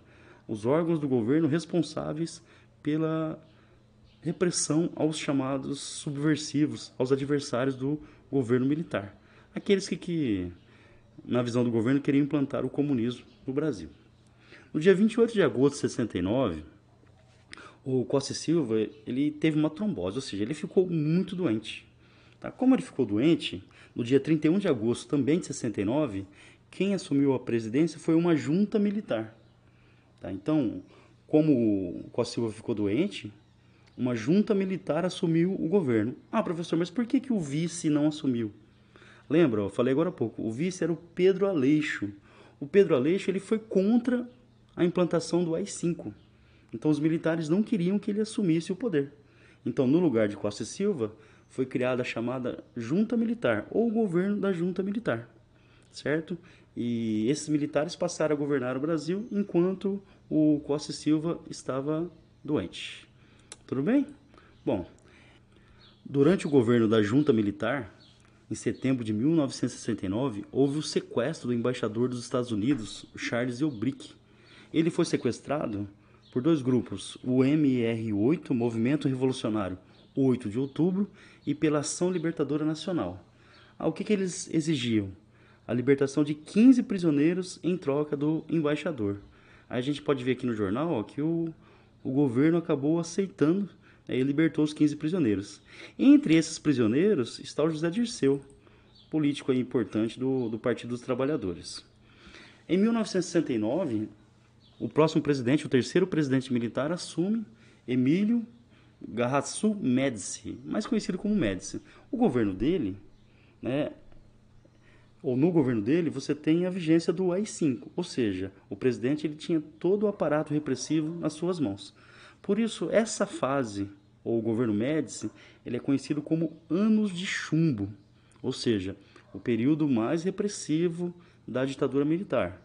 Os órgãos do governo responsáveis pela repressão aos chamados subversivos, aos adversários do governo militar. Aqueles que, que na visão do governo, queriam implantar o comunismo no Brasil. No dia 28 de agosto de 69, o Costa Silva ele teve uma trombose, ou seja, ele ficou muito doente. Tá? Como ele ficou doente, no dia 31 de agosto também de 69, quem assumiu a presidência foi uma junta militar. Tá? Então, como o Costa Silva ficou doente, uma junta militar assumiu o governo. Ah, professor, mas por que, que o vice não assumiu? Lembra, eu falei agora há pouco, o vice era o Pedro Aleixo. O Pedro Aleixo ele foi contra a implantação do AI-5. Então os militares não queriam que ele assumisse o poder. Então, no lugar de Costa Silva, foi criada a chamada Junta Militar, ou Governo da Junta Militar, certo? E esses militares passaram a governar o Brasil enquanto o Costa e Silva estava doente. Tudo bem? Bom, durante o governo da Junta Militar, em setembro de 1969, houve o sequestro do embaixador dos Estados Unidos, Charles Elbrick. Ele foi sequestrado por dois grupos, o MR8, Movimento Revolucionário 8 de Outubro, e pela Ação Libertadora Nacional. Ah, o que, que eles exigiam? A libertação de 15 prisioneiros em troca do embaixador. A gente pode ver aqui no jornal ó, que o, o governo acabou aceitando e libertou os 15 prisioneiros. Entre esses prisioneiros está o José Dirceu, político importante do, do Partido dos Trabalhadores. Em 1969, o próximo presidente, o terceiro presidente militar, assume Emílio Garraçu Médici, mais conhecido como Médici. O governo dele, né, ou no governo dele, você tem a vigência do AI-5, ou seja, o presidente ele tinha todo o aparato repressivo nas suas mãos. Por isso, essa fase, ou o governo Médici, ele é conhecido como anos de chumbo, ou seja, o período mais repressivo da ditadura militar.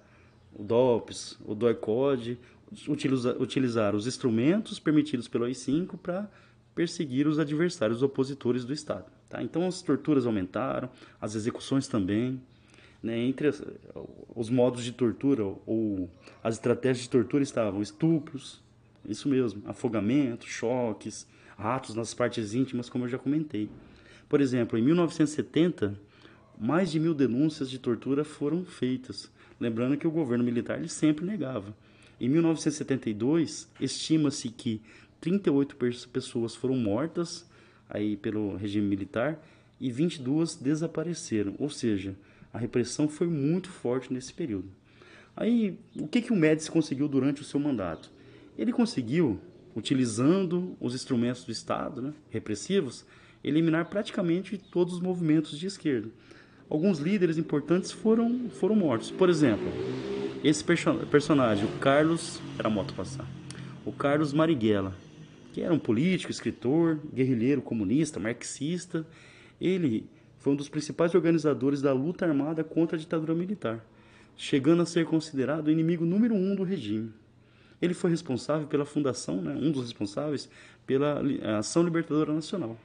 O DOPS, o DOI-CODE, utiliza, utilizaram os instrumentos permitidos pelo AI-5 para perseguir os adversários opositores do Estado. Tá? Então as torturas aumentaram, as execuções também. Né? Entre as, os modos de tortura ou as estratégias de tortura estavam estupros, isso mesmo, afogamento, choques, atos nas partes íntimas, como eu já comentei. Por exemplo, em 1970, mais de mil denúncias de tortura foram feitas, lembrando que o governo militar ele sempre negava. Em 1972, estima-se que 38 pessoas foram mortas aí pelo regime militar e 22 desapareceram, ou seja, a repressão foi muito forte nesse período. Aí, o que, que o Médici conseguiu durante o seu mandato? Ele conseguiu, utilizando os instrumentos do Estado né, repressivos, eliminar praticamente todos os movimentos de esquerda. Alguns líderes importantes foram, foram mortos. Por exemplo, esse perso personagem, o Carlos. Era moto passar. O Carlos Marighella, que era um político, escritor, guerrilheiro comunista, marxista. Ele foi um dos principais organizadores da luta armada contra a ditadura militar, chegando a ser considerado o inimigo número um do regime. Ele foi responsável pela fundação, né, um dos responsáveis pela Ação Libertadora Nacional.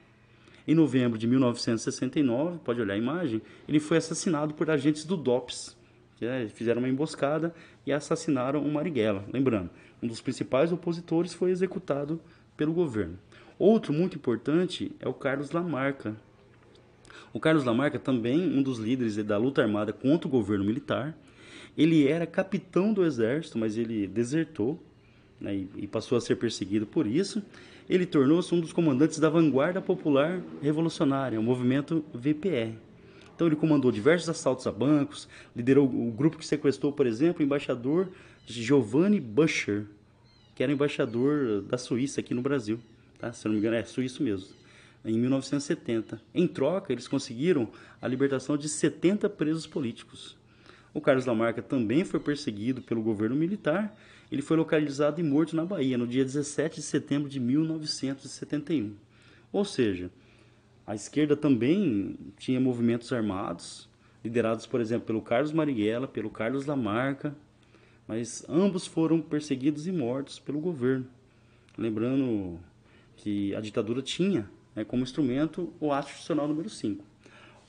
Em novembro de 1969, pode olhar a imagem, ele foi assassinado por agentes do DOPS, que é, fizeram uma emboscada e assassinaram o Marighella. Lembrando, um dos principais opositores foi executado pelo governo. Outro muito importante é o Carlos Lamarca. O Carlos Lamarca também um dos líderes da luta armada contra o governo militar. Ele era capitão do exército, mas ele desertou né, e, passou a ser perseguido por isso. Ele tornou-se um dos comandantes da Vanguarda Popular Revolucionária, o movimento VPR. Então ele comandou diversos assaltos a bancos, liderou o grupo que sequestrou, por exemplo, o embaixador Giovanni Buscher, que era embaixador da Suíça aqui no Brasil. Tá? Se não me engano, é suíço mesmo. Em 1970. Em troca, eles conseguiram a libertação de 70 presos políticos. O Carlos Lamarca também foi perseguido pelo governo militar ele foi localizado e morto na Bahia no dia 17 de setembro de 1971. Ou seja, a esquerda também tinha movimentos armados, liderados, por exemplo, pelo Carlos Marighella, pelo Carlos Lamarca, mas ambos foram perseguidos e mortos pelo governo. Lembrando que a ditadura tinha né, como instrumento o ato institucional número 5.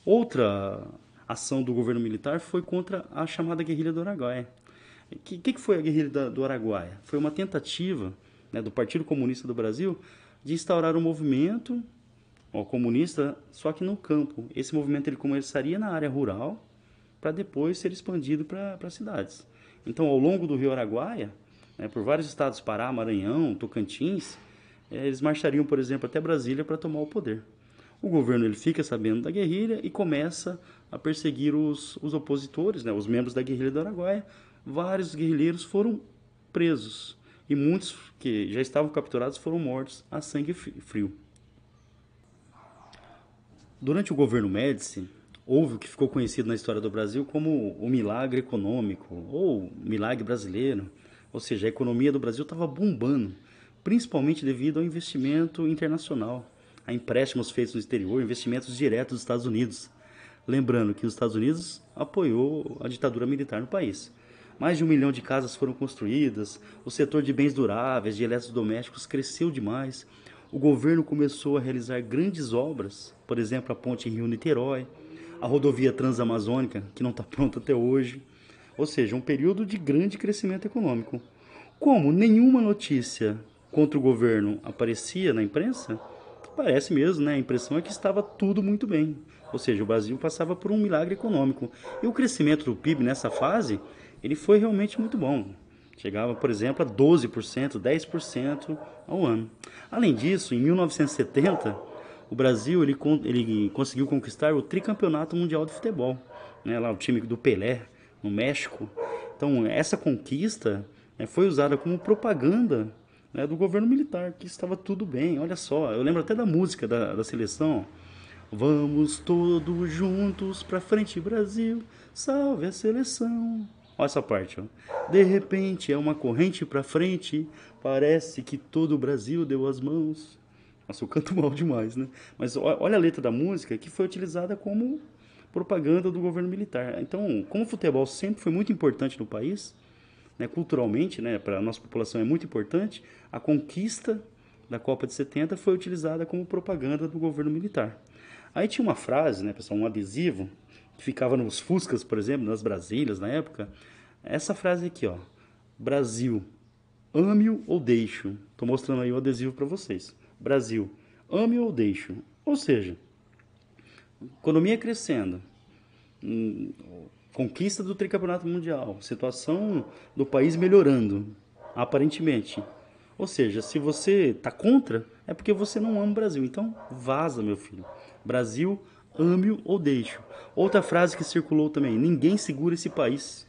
Outra ação do governo militar foi contra a chamada guerrilha do Araguaia. O que, que, foi a guerrilha do Araguaia? Foi uma tentativa né, do Partido Comunista do Brasil de instaurar um movimento ó, comunista, só que no campo. Esse movimento ele começaria na área rural para depois ser expandido para cidades. Então, ao longo do rio Araguaia, né, por vários estados, Pará, Maranhão, Tocantins, eles marchariam, por exemplo, até Brasília para tomar o poder. O governo ele fica sabendo da guerrilha e começa a perseguir os, os opositores, né, os membros da guerrilha do Araguaia. Vários guerrilheiros foram presos e muitos que já estavam capturados foram mortos a sangue frio. Durante o governo Médici, houve o que ficou conhecido na história do Brasil como o milagre econômico ou milagre brasileiro. Ou seja, a economia do Brasil estava bombando, principalmente devido ao investimento internacional, a empréstimos feitos no exterior, investimentos diretos dos Estados Unidos. Lembrando que os Estados Unidos apoiou a ditadura militar no país. Mais de um milhão de casas foram construídas, o setor de bens duráveis, de eletrodomésticos cresceu demais. O governo começou a realizar grandes obras, por exemplo, a ponte Rio-Niterói, a rodovia transamazônica, que não está pronta até hoje. Ou seja, um período de grande crescimento econômico. Como nenhuma notícia contra o governo aparecia na imprensa, parece mesmo, né? A impressão é que estava tudo muito bem. Ou seja, o Brasil passava por um milagre econômico. E o crescimento do PIB nessa fase, ele foi realmente muito bom. Chegava, por exemplo, a 12%, 10% ao ano. Além disso, em 1970, o Brasil ele, ele conseguiu conquistar o tricampeonato mundial de futebol. Né? Lá o time do Pelé, no México. Então, essa conquista né, foi usada como propaganda né, do governo militar, que estava tudo bem. Olha só, eu lembro até da música da, da seleção. Vamos todos juntos pra frente, Brasil, salve a seleção. Olha essa parte, ó. De repente é uma corrente pra frente, parece que todo o Brasil deu as mãos. Nossa, eu canto mal demais, né? Mas olha a letra da música que foi utilizada como propaganda do governo militar. Então, como o futebol sempre foi muito importante no país, né, culturalmente, né, para a nossa população é muito importante, a conquista da Copa de 70 foi utilizada como propaganda do governo militar. Aí tinha uma frase, né, pessoal, um adesivo, que ficava nos Fuscas, por exemplo, nas Brasílias na época. Essa frase aqui, ó. Brasil, ame-o ou deixo. Estou mostrando aí o adesivo para vocês. Brasil, ame ou deixo. Ou seja, economia crescendo, hum, conquista do tricampeonato mundial, situação do país melhorando, aparentemente. Ou seja, se você está contra, é porque você não ama o Brasil. Então, vaza, meu filho. Brasil, ame-o ou deixe-o. Outra frase que circulou também: ninguém segura esse país.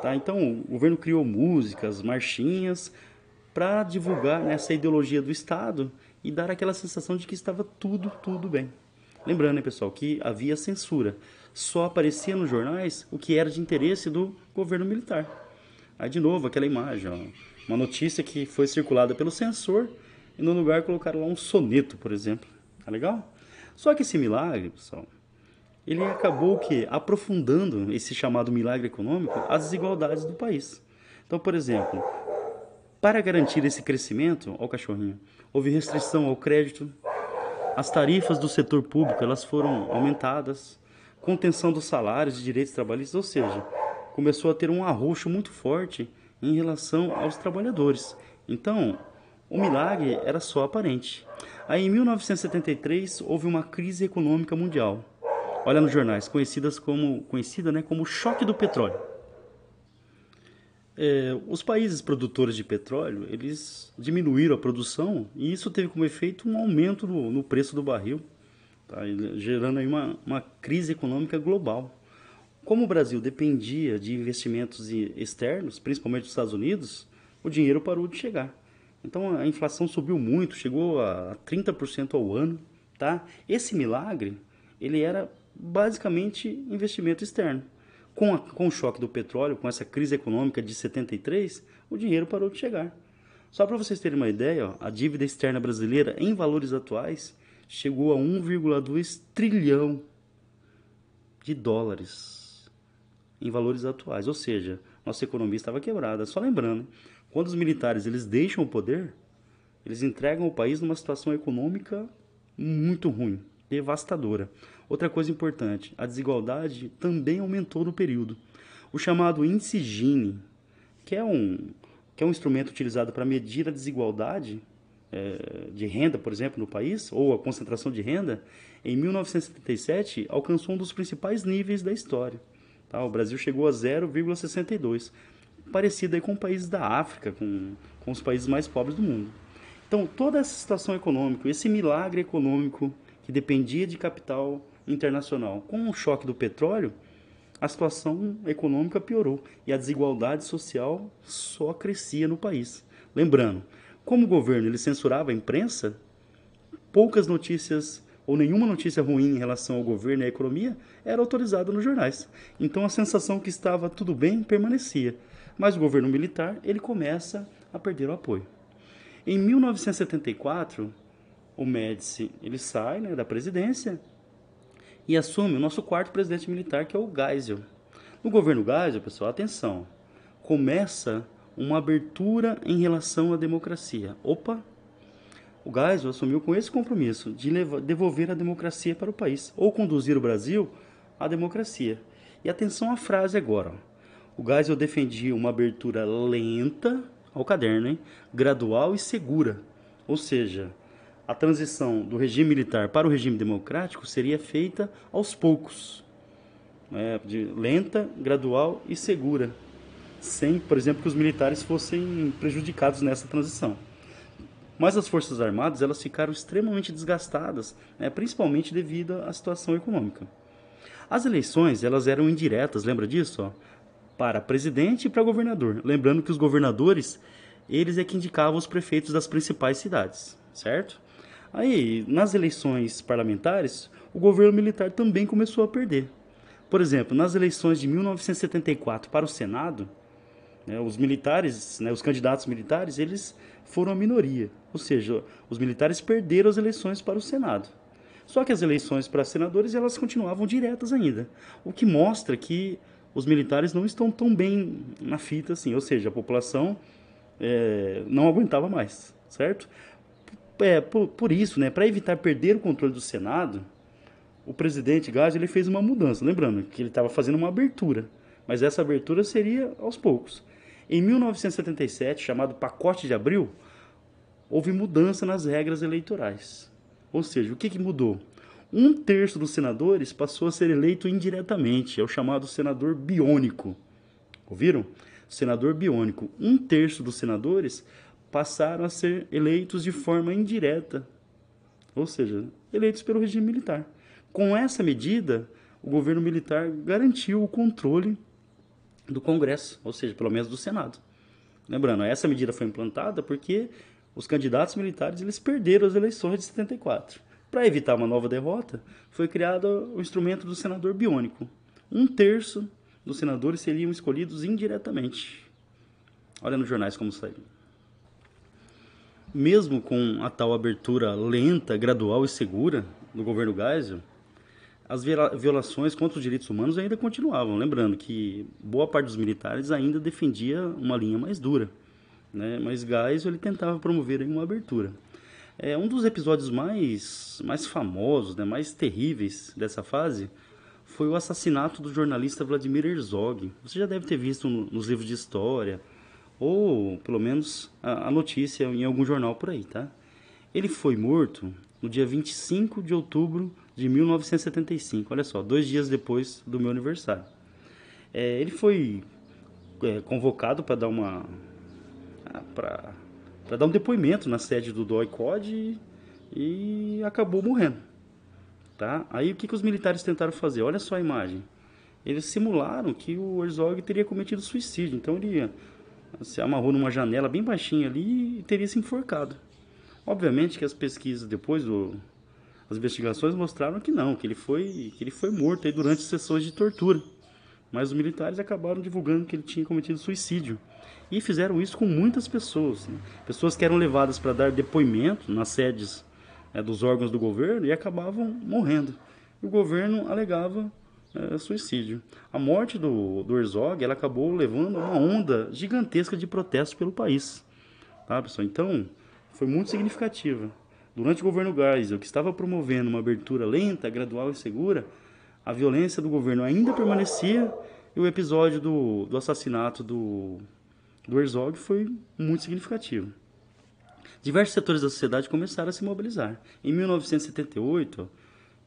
Tá? Então, o governo criou músicas, marchinhas para divulgar né, essa ideologia do Estado e dar aquela sensação de que estava tudo, tudo bem. Lembrando, né, pessoal, que havia censura. Só aparecia nos jornais o que era de interesse do governo militar. Aí, de novo, aquela imagem, ó, uma notícia que foi circulada pelo censor e no lugar colocaram lá um soneto, por exemplo. Tá legal? Só que esse milagre, pessoal, ele acabou que aprofundando esse chamado milagre econômico as desigualdades do país. Então, por exemplo, para garantir esse crescimento, ao cachorrinho, houve restrição ao crédito, as tarifas do setor público elas foram aumentadas, contenção dos salários e direitos trabalhistas, ou seja, começou a ter um arroxo muito forte em relação aos trabalhadores. Então, o milagre era só aparente. Aí, em 1973, houve uma crise econômica mundial. Olha nos jornais, conhecidas como, conhecida né, como choque do petróleo. É, os países produtores de petróleo eles diminuíram a produção e isso teve como efeito um aumento no, no preço do barril, tá? gerando aí uma, uma crise econômica global. Como o Brasil dependia de investimentos externos, principalmente dos Estados Unidos, o dinheiro parou de chegar. Então a inflação subiu muito, chegou a 30% ao ano, tá? Esse milagre, ele era basicamente investimento externo. Com, a, com o choque do petróleo, com essa crise econômica de 73, o dinheiro parou de chegar. Só para vocês terem uma ideia, ó, a dívida externa brasileira em valores atuais chegou a 1,2 trilhão de dólares em valores atuais, ou seja, nossa economia estava quebrada. Só lembrando, quando os militares eles deixam o poder, eles entregam o país numa situação econômica muito ruim, devastadora. Outra coisa importante, a desigualdade também aumentou no período. O chamado índice Gini, que é um, que é um instrumento utilizado para medir a desigualdade de renda, por exemplo, no país, ou a concentração de renda, em 1977 alcançou um dos principais níveis da história. Tá? O Brasil chegou a 0,62, parecido com países da África, com, com os países mais pobres do mundo. Então, toda essa situação econômica, esse milagre econômico que dependia de capital internacional, com o choque do petróleo, a situação econômica piorou e a desigualdade social só crescia no país. Lembrando, como o governo ele censurava a imprensa, poucas notícias ou nenhuma notícia ruim em relação ao governo e à economia era autorizada nos jornais. Então a sensação que estava tudo bem permanecia. Mas o governo militar ele começa a perder o apoio. Em 1974, o Médici ele sai né, da presidência e assume o nosso quarto presidente militar, que é o Geisel. No governo Geisel, pessoal, atenção, começa uma abertura em relação à democracia. Opa, o Geisel assumiu com esse compromisso de devolver a democracia para o país, ou conduzir o Brasil à democracia. E atenção à frase agora. O Geisel defendia uma abertura lenta ao caderno, hein? gradual e segura. Ou seja, a transição do regime militar para o regime democrático seria feita aos poucos, né? de lenta, gradual e segura, sem, por exemplo, que os militares fossem prejudicados nessa transição. Mas as Forças Armadas elas ficaram extremamente desgastadas, né, principalmente devido à situação econômica. As eleições elas eram indiretas, lembra disso? Ó? Para presidente e para governador. Lembrando que os governadores eles é que indicavam os prefeitos das principais cidades, certo? Aí, nas eleições parlamentares, o governo militar também começou a perder. Por exemplo, nas eleições de 1974 para o Senado, os militares, né, os candidatos militares, eles foram a minoria. Ou seja, os militares perderam as eleições para o Senado. Só que as eleições para senadores elas continuavam diretas ainda, o que mostra que os militares não estão tão bem na fita assim, ou seja, a população é, não aguentava mais, certo? É, por, por isso, né, para evitar perder o controle do Senado, o presidente Gás ele fez uma mudança, lembrando que ele estava fazendo uma abertura, mas essa abertura seria aos poucos. Em 1977, chamado Pacote de Abril, houve mudança nas regras eleitorais. Ou seja, o que, que mudou? Um terço dos senadores passou a ser eleito indiretamente, é o chamado senador biônico. Ouviram? Senador biônico. Um terço dos senadores passaram a ser eleitos de forma indireta, ou seja, eleitos pelo regime militar. Com essa medida, o governo militar garantiu o controle do Congresso, ou seja, pelo menos do Senado. Lembrando, essa medida foi implantada porque os candidatos militares eles perderam as eleições de 74. Para evitar uma nova derrota, foi criado o instrumento do senador biônico. Um terço dos senadores seriam escolhidos indiretamente. Olha nos jornais como saiu. Mesmo com a tal abertura lenta, gradual e segura do governo Geisel, as violações contra os direitos humanos ainda continuavam. Lembrando que boa parte dos militares ainda defendia uma linha mais dura né? Mas Geisel ele tentava promover uma abertura. É um dos episódios mais mais famosos, né, mais terríveis dessa fase foi o assassinato do jornalista Vladimir Herzog. Você já deve ter visto no, nos livros de história ou pelo menos a, a notícia em algum jornal por aí, tá? Ele foi morto no dia 25 de outubro de 1975. Olha só, dois dias depois do meu aniversário. É, ele foi é, convocado para dar uma, para dar um depoimento na sede do DOI-COD e, e, acabou morrendo. Tá? Aí o que, que os militares tentaram fazer? Olha só a imagem. Eles simularam que o Herzog teria cometido suicídio. Então ele se amarrou numa janela bem baixinha ali e teria se enforcado. Obviamente que as pesquisas depois do, as investigações mostraram que não, que ele foi que ele foi morto durante sessões de tortura, mas os militares acabaram divulgando que ele tinha cometido suicídio. E fizeram isso com muitas pessoas. Né? Pessoas que eram levadas para dar depoimento nas sedes é, dos órgãos do governo e acabavam morrendo. E o governo alegava é, suicídio. A morte do, do Herzog ela acabou levando uma onda gigantesca de protestos pelo país. Tá, pessoal? Então, foi muito significativa. Durante o governo Geisel, que estava promovendo uma abertura lenta, gradual e segura, a violência do governo ainda permanecia e o episódio do, do assassinato do, do Herzog foi muito significativo. Diversos setores da sociedade começaram a se mobilizar. Em 1978,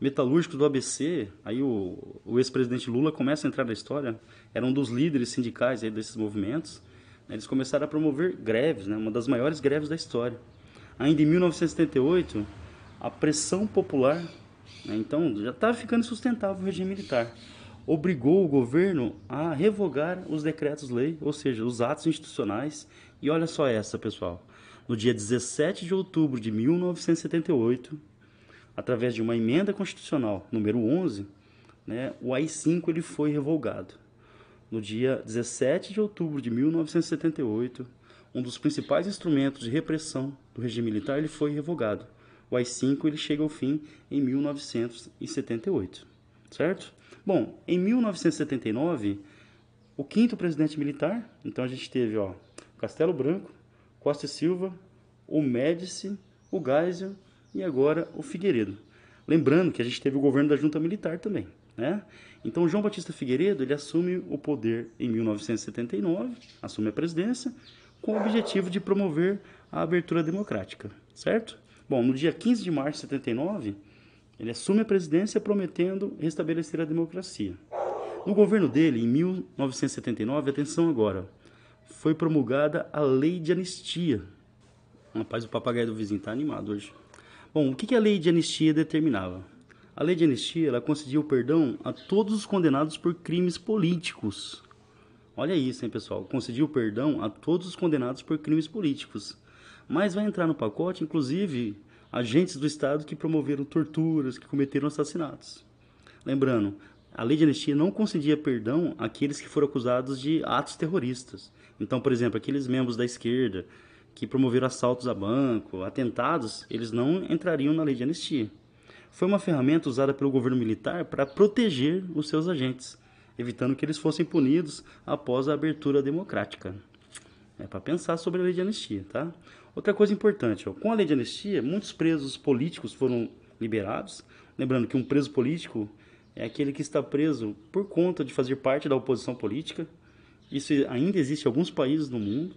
metalúrgicos do ABC, aí o, o ex-presidente Lula começa a entrar na história, era um dos líderes sindicais aí desses movimentos. Eles começaram a promover greves, né, uma das maiores greves da história. Ainda em 1978, a pressão popular, né, então já estava ficando insustentável o regime militar, obrigou o governo a revogar os decretos-lei, ou seja, os atos institucionais. E olha só essa, pessoal. No dia 17 de outubro de 1978, através de uma emenda constitucional número 11, né, o AI-5 ele foi revogado. No dia 17 de outubro de 1978, um dos principais instrumentos de repressão do regime militar ele foi revogado. O AI-5 ele chega ao fim em 1978, certo? Bom, em 1979, o quinto presidente militar, então a gente teve, ó, Castelo Branco, Costa e Silva, o Médici, o Geisel e agora o Figueiredo. Lembrando que a gente teve o governo da junta militar também, né? Então João Batista Figueiredo, ele assume o poder em 1979, assume a presidência com o objetivo de promover a abertura democrática, certo? Bom, no dia 15 de março de 79, ele assume a presidência prometendo restabelecer a democracia. No governo dele, em 1979, atenção agora, foi promulgada a Lei de Anistia. Rapaz, o papagaio do vizinho está animado hoje. Bom, o que a lei de anistia determinava? A lei de anistia ela concedia o perdão a todos os condenados por crimes políticos. Olha isso, hein, pessoal? Concedia o perdão a todos os condenados por crimes políticos. Mas vai entrar no pacote, inclusive, agentes do Estado que promoveram torturas, que cometeram assassinatos. Lembrando, a lei de anistia não concedia perdão àqueles que foram acusados de atos terroristas. Então, por exemplo, aqueles membros da esquerda que promoveram assaltos a banco, atentados, eles não entrariam na lei de anistia. Foi uma ferramenta usada pelo governo militar para proteger os seus agentes, evitando que eles fossem punidos após a abertura democrática. É para pensar sobre a lei de anistia, tá? Outra coisa importante, ó, com a lei de anistia, muitos presos políticos foram liberados. Lembrando que um preso político é aquele que está preso por conta de fazer parte da oposição política. Isso ainda existe em alguns países no mundo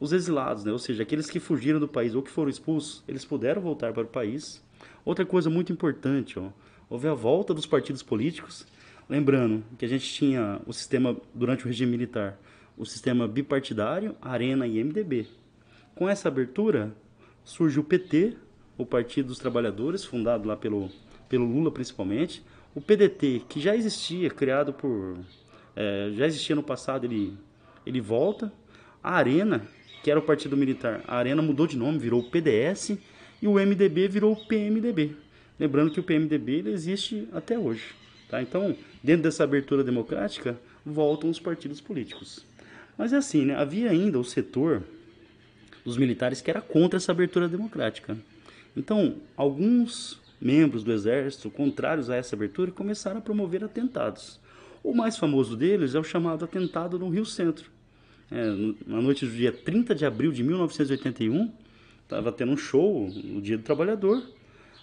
os exilados, né? ou seja, aqueles que fugiram do país ou que foram expulsos, eles puderam voltar para o país. Outra coisa muito importante, ó, houve a volta dos partidos políticos. Lembrando que a gente tinha o sistema, durante o regime militar, o sistema bipartidário, Arena e MDB. Com essa abertura, surge o PT, o Partido dos Trabalhadores, fundado lá pelo, pelo Lula principalmente. O PDT, que já existia, criado por. É, já existia no passado, ele, ele volta. A Arena, que era o Partido Militar. A Arena mudou de nome, virou o PDS e o MDB virou o PMDB. Lembrando que o PMDB existe até hoje. Tá? Então, dentro dessa abertura democrática, voltam os partidos políticos. Mas é assim, né? havia ainda o setor dos militares que era contra essa abertura democrática. Então, alguns membros do exército, contrários a essa abertura, começaram a promover atentados. O mais famoso deles é o chamado atentado no Rio Centro, é, na noite do dia 30 de abril de 1981, estava tendo um show no Dia do Trabalhador.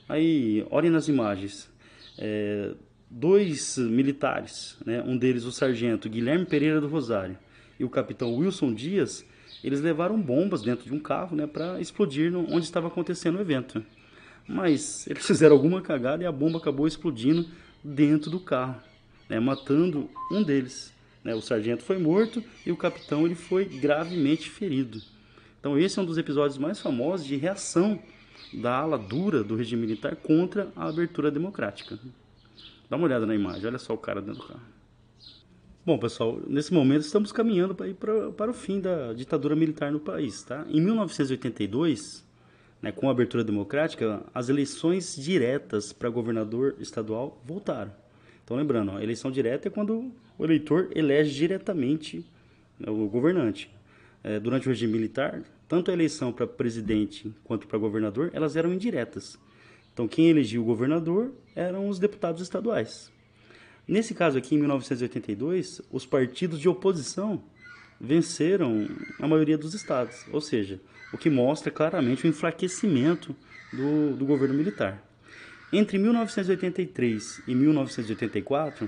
Aí, olhem nas imagens, é, dois militares, né, um deles o sargento Guilherme Pereira do Rosário e o capitão Wilson Dias, eles levaram bombas dentro de um carro né, para explodir onde estava acontecendo o evento. Mas eles fizeram alguma cagada e a bomba acabou explodindo dentro do carro, né, matando um deles. Né? O sargento foi morto e o capitão ele foi gravemente ferido. Então esse é um dos episódios mais famosos de reação da ala dura do regime militar contra a abertura democrática. Dá uma olhada na imagem, olha só o cara dentro do carro. Bom, pessoal, nesse momento estamos caminhando para para, para o fim da ditadura militar no país. Tá? Em 1982, né, com a abertura democrática, as eleições diretas para governador estadual voltaram. Então, lembrando, a eleição direta é quando o eleitor elege diretamente né, o governante. É, durante o regime militar, tanto a eleição para presidente quanto para governador, elas eram indiretas. Então, quem elegia o governador eram os deputados estaduais. Nesse caso aqui, em 1982, os partidos de oposição venceram a maioria dos estados, ou seja, o que mostra claramente o enfraquecimento do, do governo militar. Entre 1983 e 1984,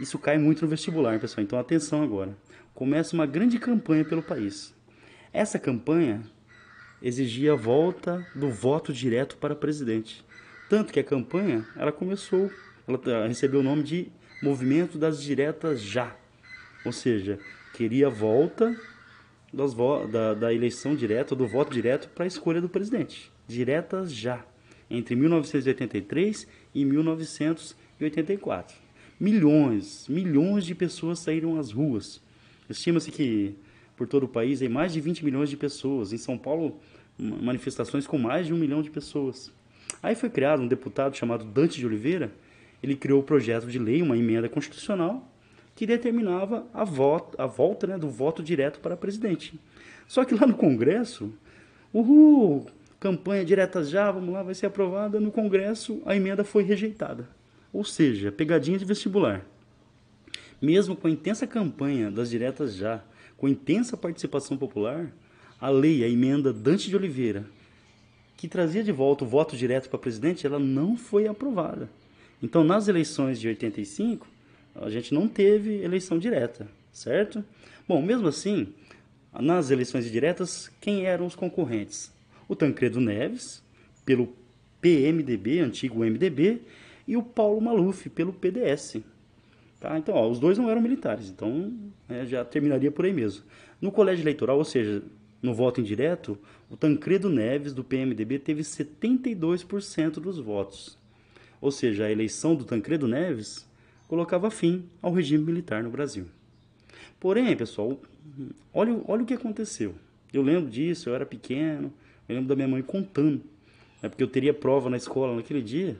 isso cai muito no vestibular, pessoal, então atenção agora. Começa uma grande campanha pelo país. Essa campanha exigia a volta do voto direto para presidente. Tanto que a campanha, ela começou, ela recebeu o nome de Movimento das Diretas Já. Ou seja, queria a volta vo da, da eleição direta, do voto direto para a escolha do presidente. Diretas já entre 1983 e 1984. Milhões, milhões de pessoas saíram às ruas. Estima-se que por todo o país aí mais de 20 milhões de pessoas. Em São Paulo, manifestações com mais de um milhão de pessoas. Aí foi criado um deputado chamado Dante de Oliveira. Ele criou o projeto de lei, uma emenda constitucional, que determinava a, voto, a volta né, do voto direto para presidente. Só que lá no Congresso, uhul, campanha direta já, vamos lá, vai ser aprovada. No Congresso, a emenda foi rejeitada. Ou seja, pegadinha de vestibular. Mesmo com a intensa campanha das diretas já, com intensa participação popular, a lei, a emenda Dante de Oliveira, que trazia de volta o voto direto para presidente, ela não foi aprovada. Então, nas eleições de 85, a gente não teve eleição direta, certo? Bom, mesmo assim, nas eleições diretas, quem eram os concorrentes? o Tancredo Neves, pelo PMDB, antigo MDB, e o Paulo Maluf, pelo PDS. Tá? Então, ó, os dois não eram militares, então né, já terminaria por aí mesmo. No colégio eleitoral, ou seja, no voto indireto, o Tancredo Neves, do PMDB, teve 72% dos votos. Ou seja, a eleição do Tancredo Neves colocava fim ao regime militar no Brasil. Porém, pessoal, olha, olha o que aconteceu. Eu lembro disso, eu era pequeno, eu lembro da minha mãe contando, né, porque eu teria prova na escola naquele dia,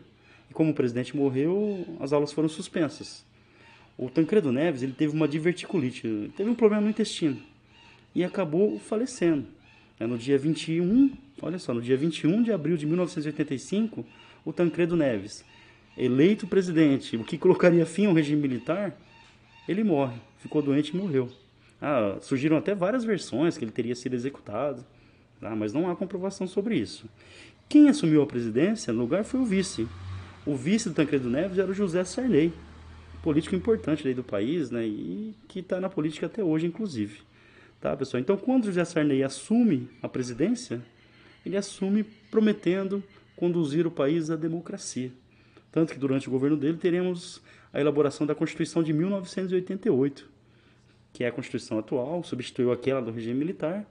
e como o presidente morreu, as aulas foram suspensas. O Tancredo Neves ele teve uma diverticulite, teve um problema no intestino e acabou falecendo. É, no dia 21, olha só, no dia 21 de abril de 1985, o Tancredo Neves, eleito presidente, o que colocaria fim ao regime militar, ele morre, ficou doente e morreu. Ah, surgiram até várias versões que ele teria sido executado. Tá? Mas não há comprovação sobre isso. Quem assumiu a presidência no lugar foi o vice. O vice do Tancredo Neves era o José Sarney, político importante do país, né? E que está na política até hoje, inclusive. Tá, pessoal? Então, quando José Sarney assume a presidência, ele assume prometendo conduzir o país à democracia. Tanto que durante o governo dele teremos a elaboração da Constituição de 1988, que é a Constituição atual, substituiu aquela do regime militar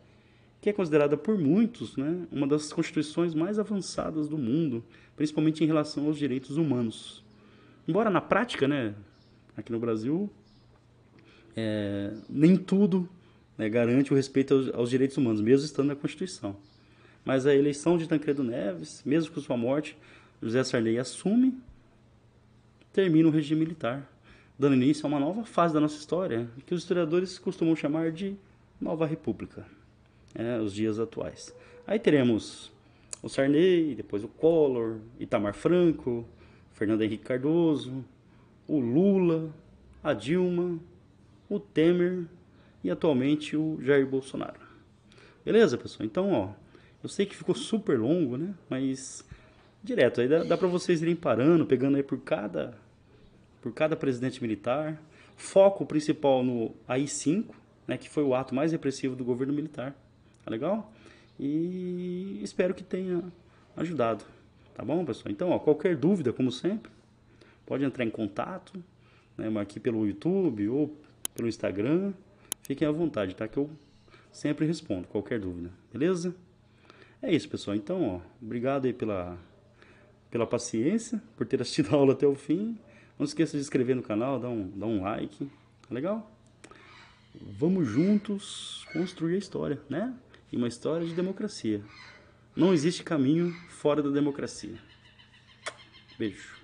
que é considerada por muitos né, uma das constituições mais avançadas do mundo, principalmente em relação aos direitos humanos. Embora na prática, né, aqui no Brasil, é, nem tudo né, garante o respeito aos, aos, direitos humanos, mesmo estando na Constituição. Mas a eleição de Tancredo Neves, mesmo com sua morte, José Sarney assume, termina o regime militar, dando início a uma nova fase da nossa história, que os historiadores costumam chamar de Nova República é, os dias atuais. Aí teremos o Sarney, depois o Collor, Itamar Franco, Fernando Henrique Cardoso, o Lula, a Dilma, o Temer e atualmente o Jair Bolsonaro. Beleza, pessoal? Então, ó, eu sei que ficou super longo, né? Mas direto, aí dá, dá para vocês irem parando, pegando aí por cada por cada presidente militar. Foco principal no AI-5, né, que foi o ato mais repressivo do governo militar. Tá legal? E espero que tenha ajudado. Tá bom, pessoal? Então, ó, qualquer dúvida, como sempre, pode entrar em contato, né, aqui pelo YouTube ou pelo Instagram. Fiquem à vontade, tá? Que eu sempre respondo qualquer dúvida, beleza? É isso, pessoal. Então, ó, obrigado aí pela, pela paciência, por ter assistido a aula até o fim. Não esqueça de se inscrever no canal, dar um, dar um like, tá legal? Vamos juntos construir a história, né? e uma história de democracia. Não existe caminho fora da democracia. Beijo.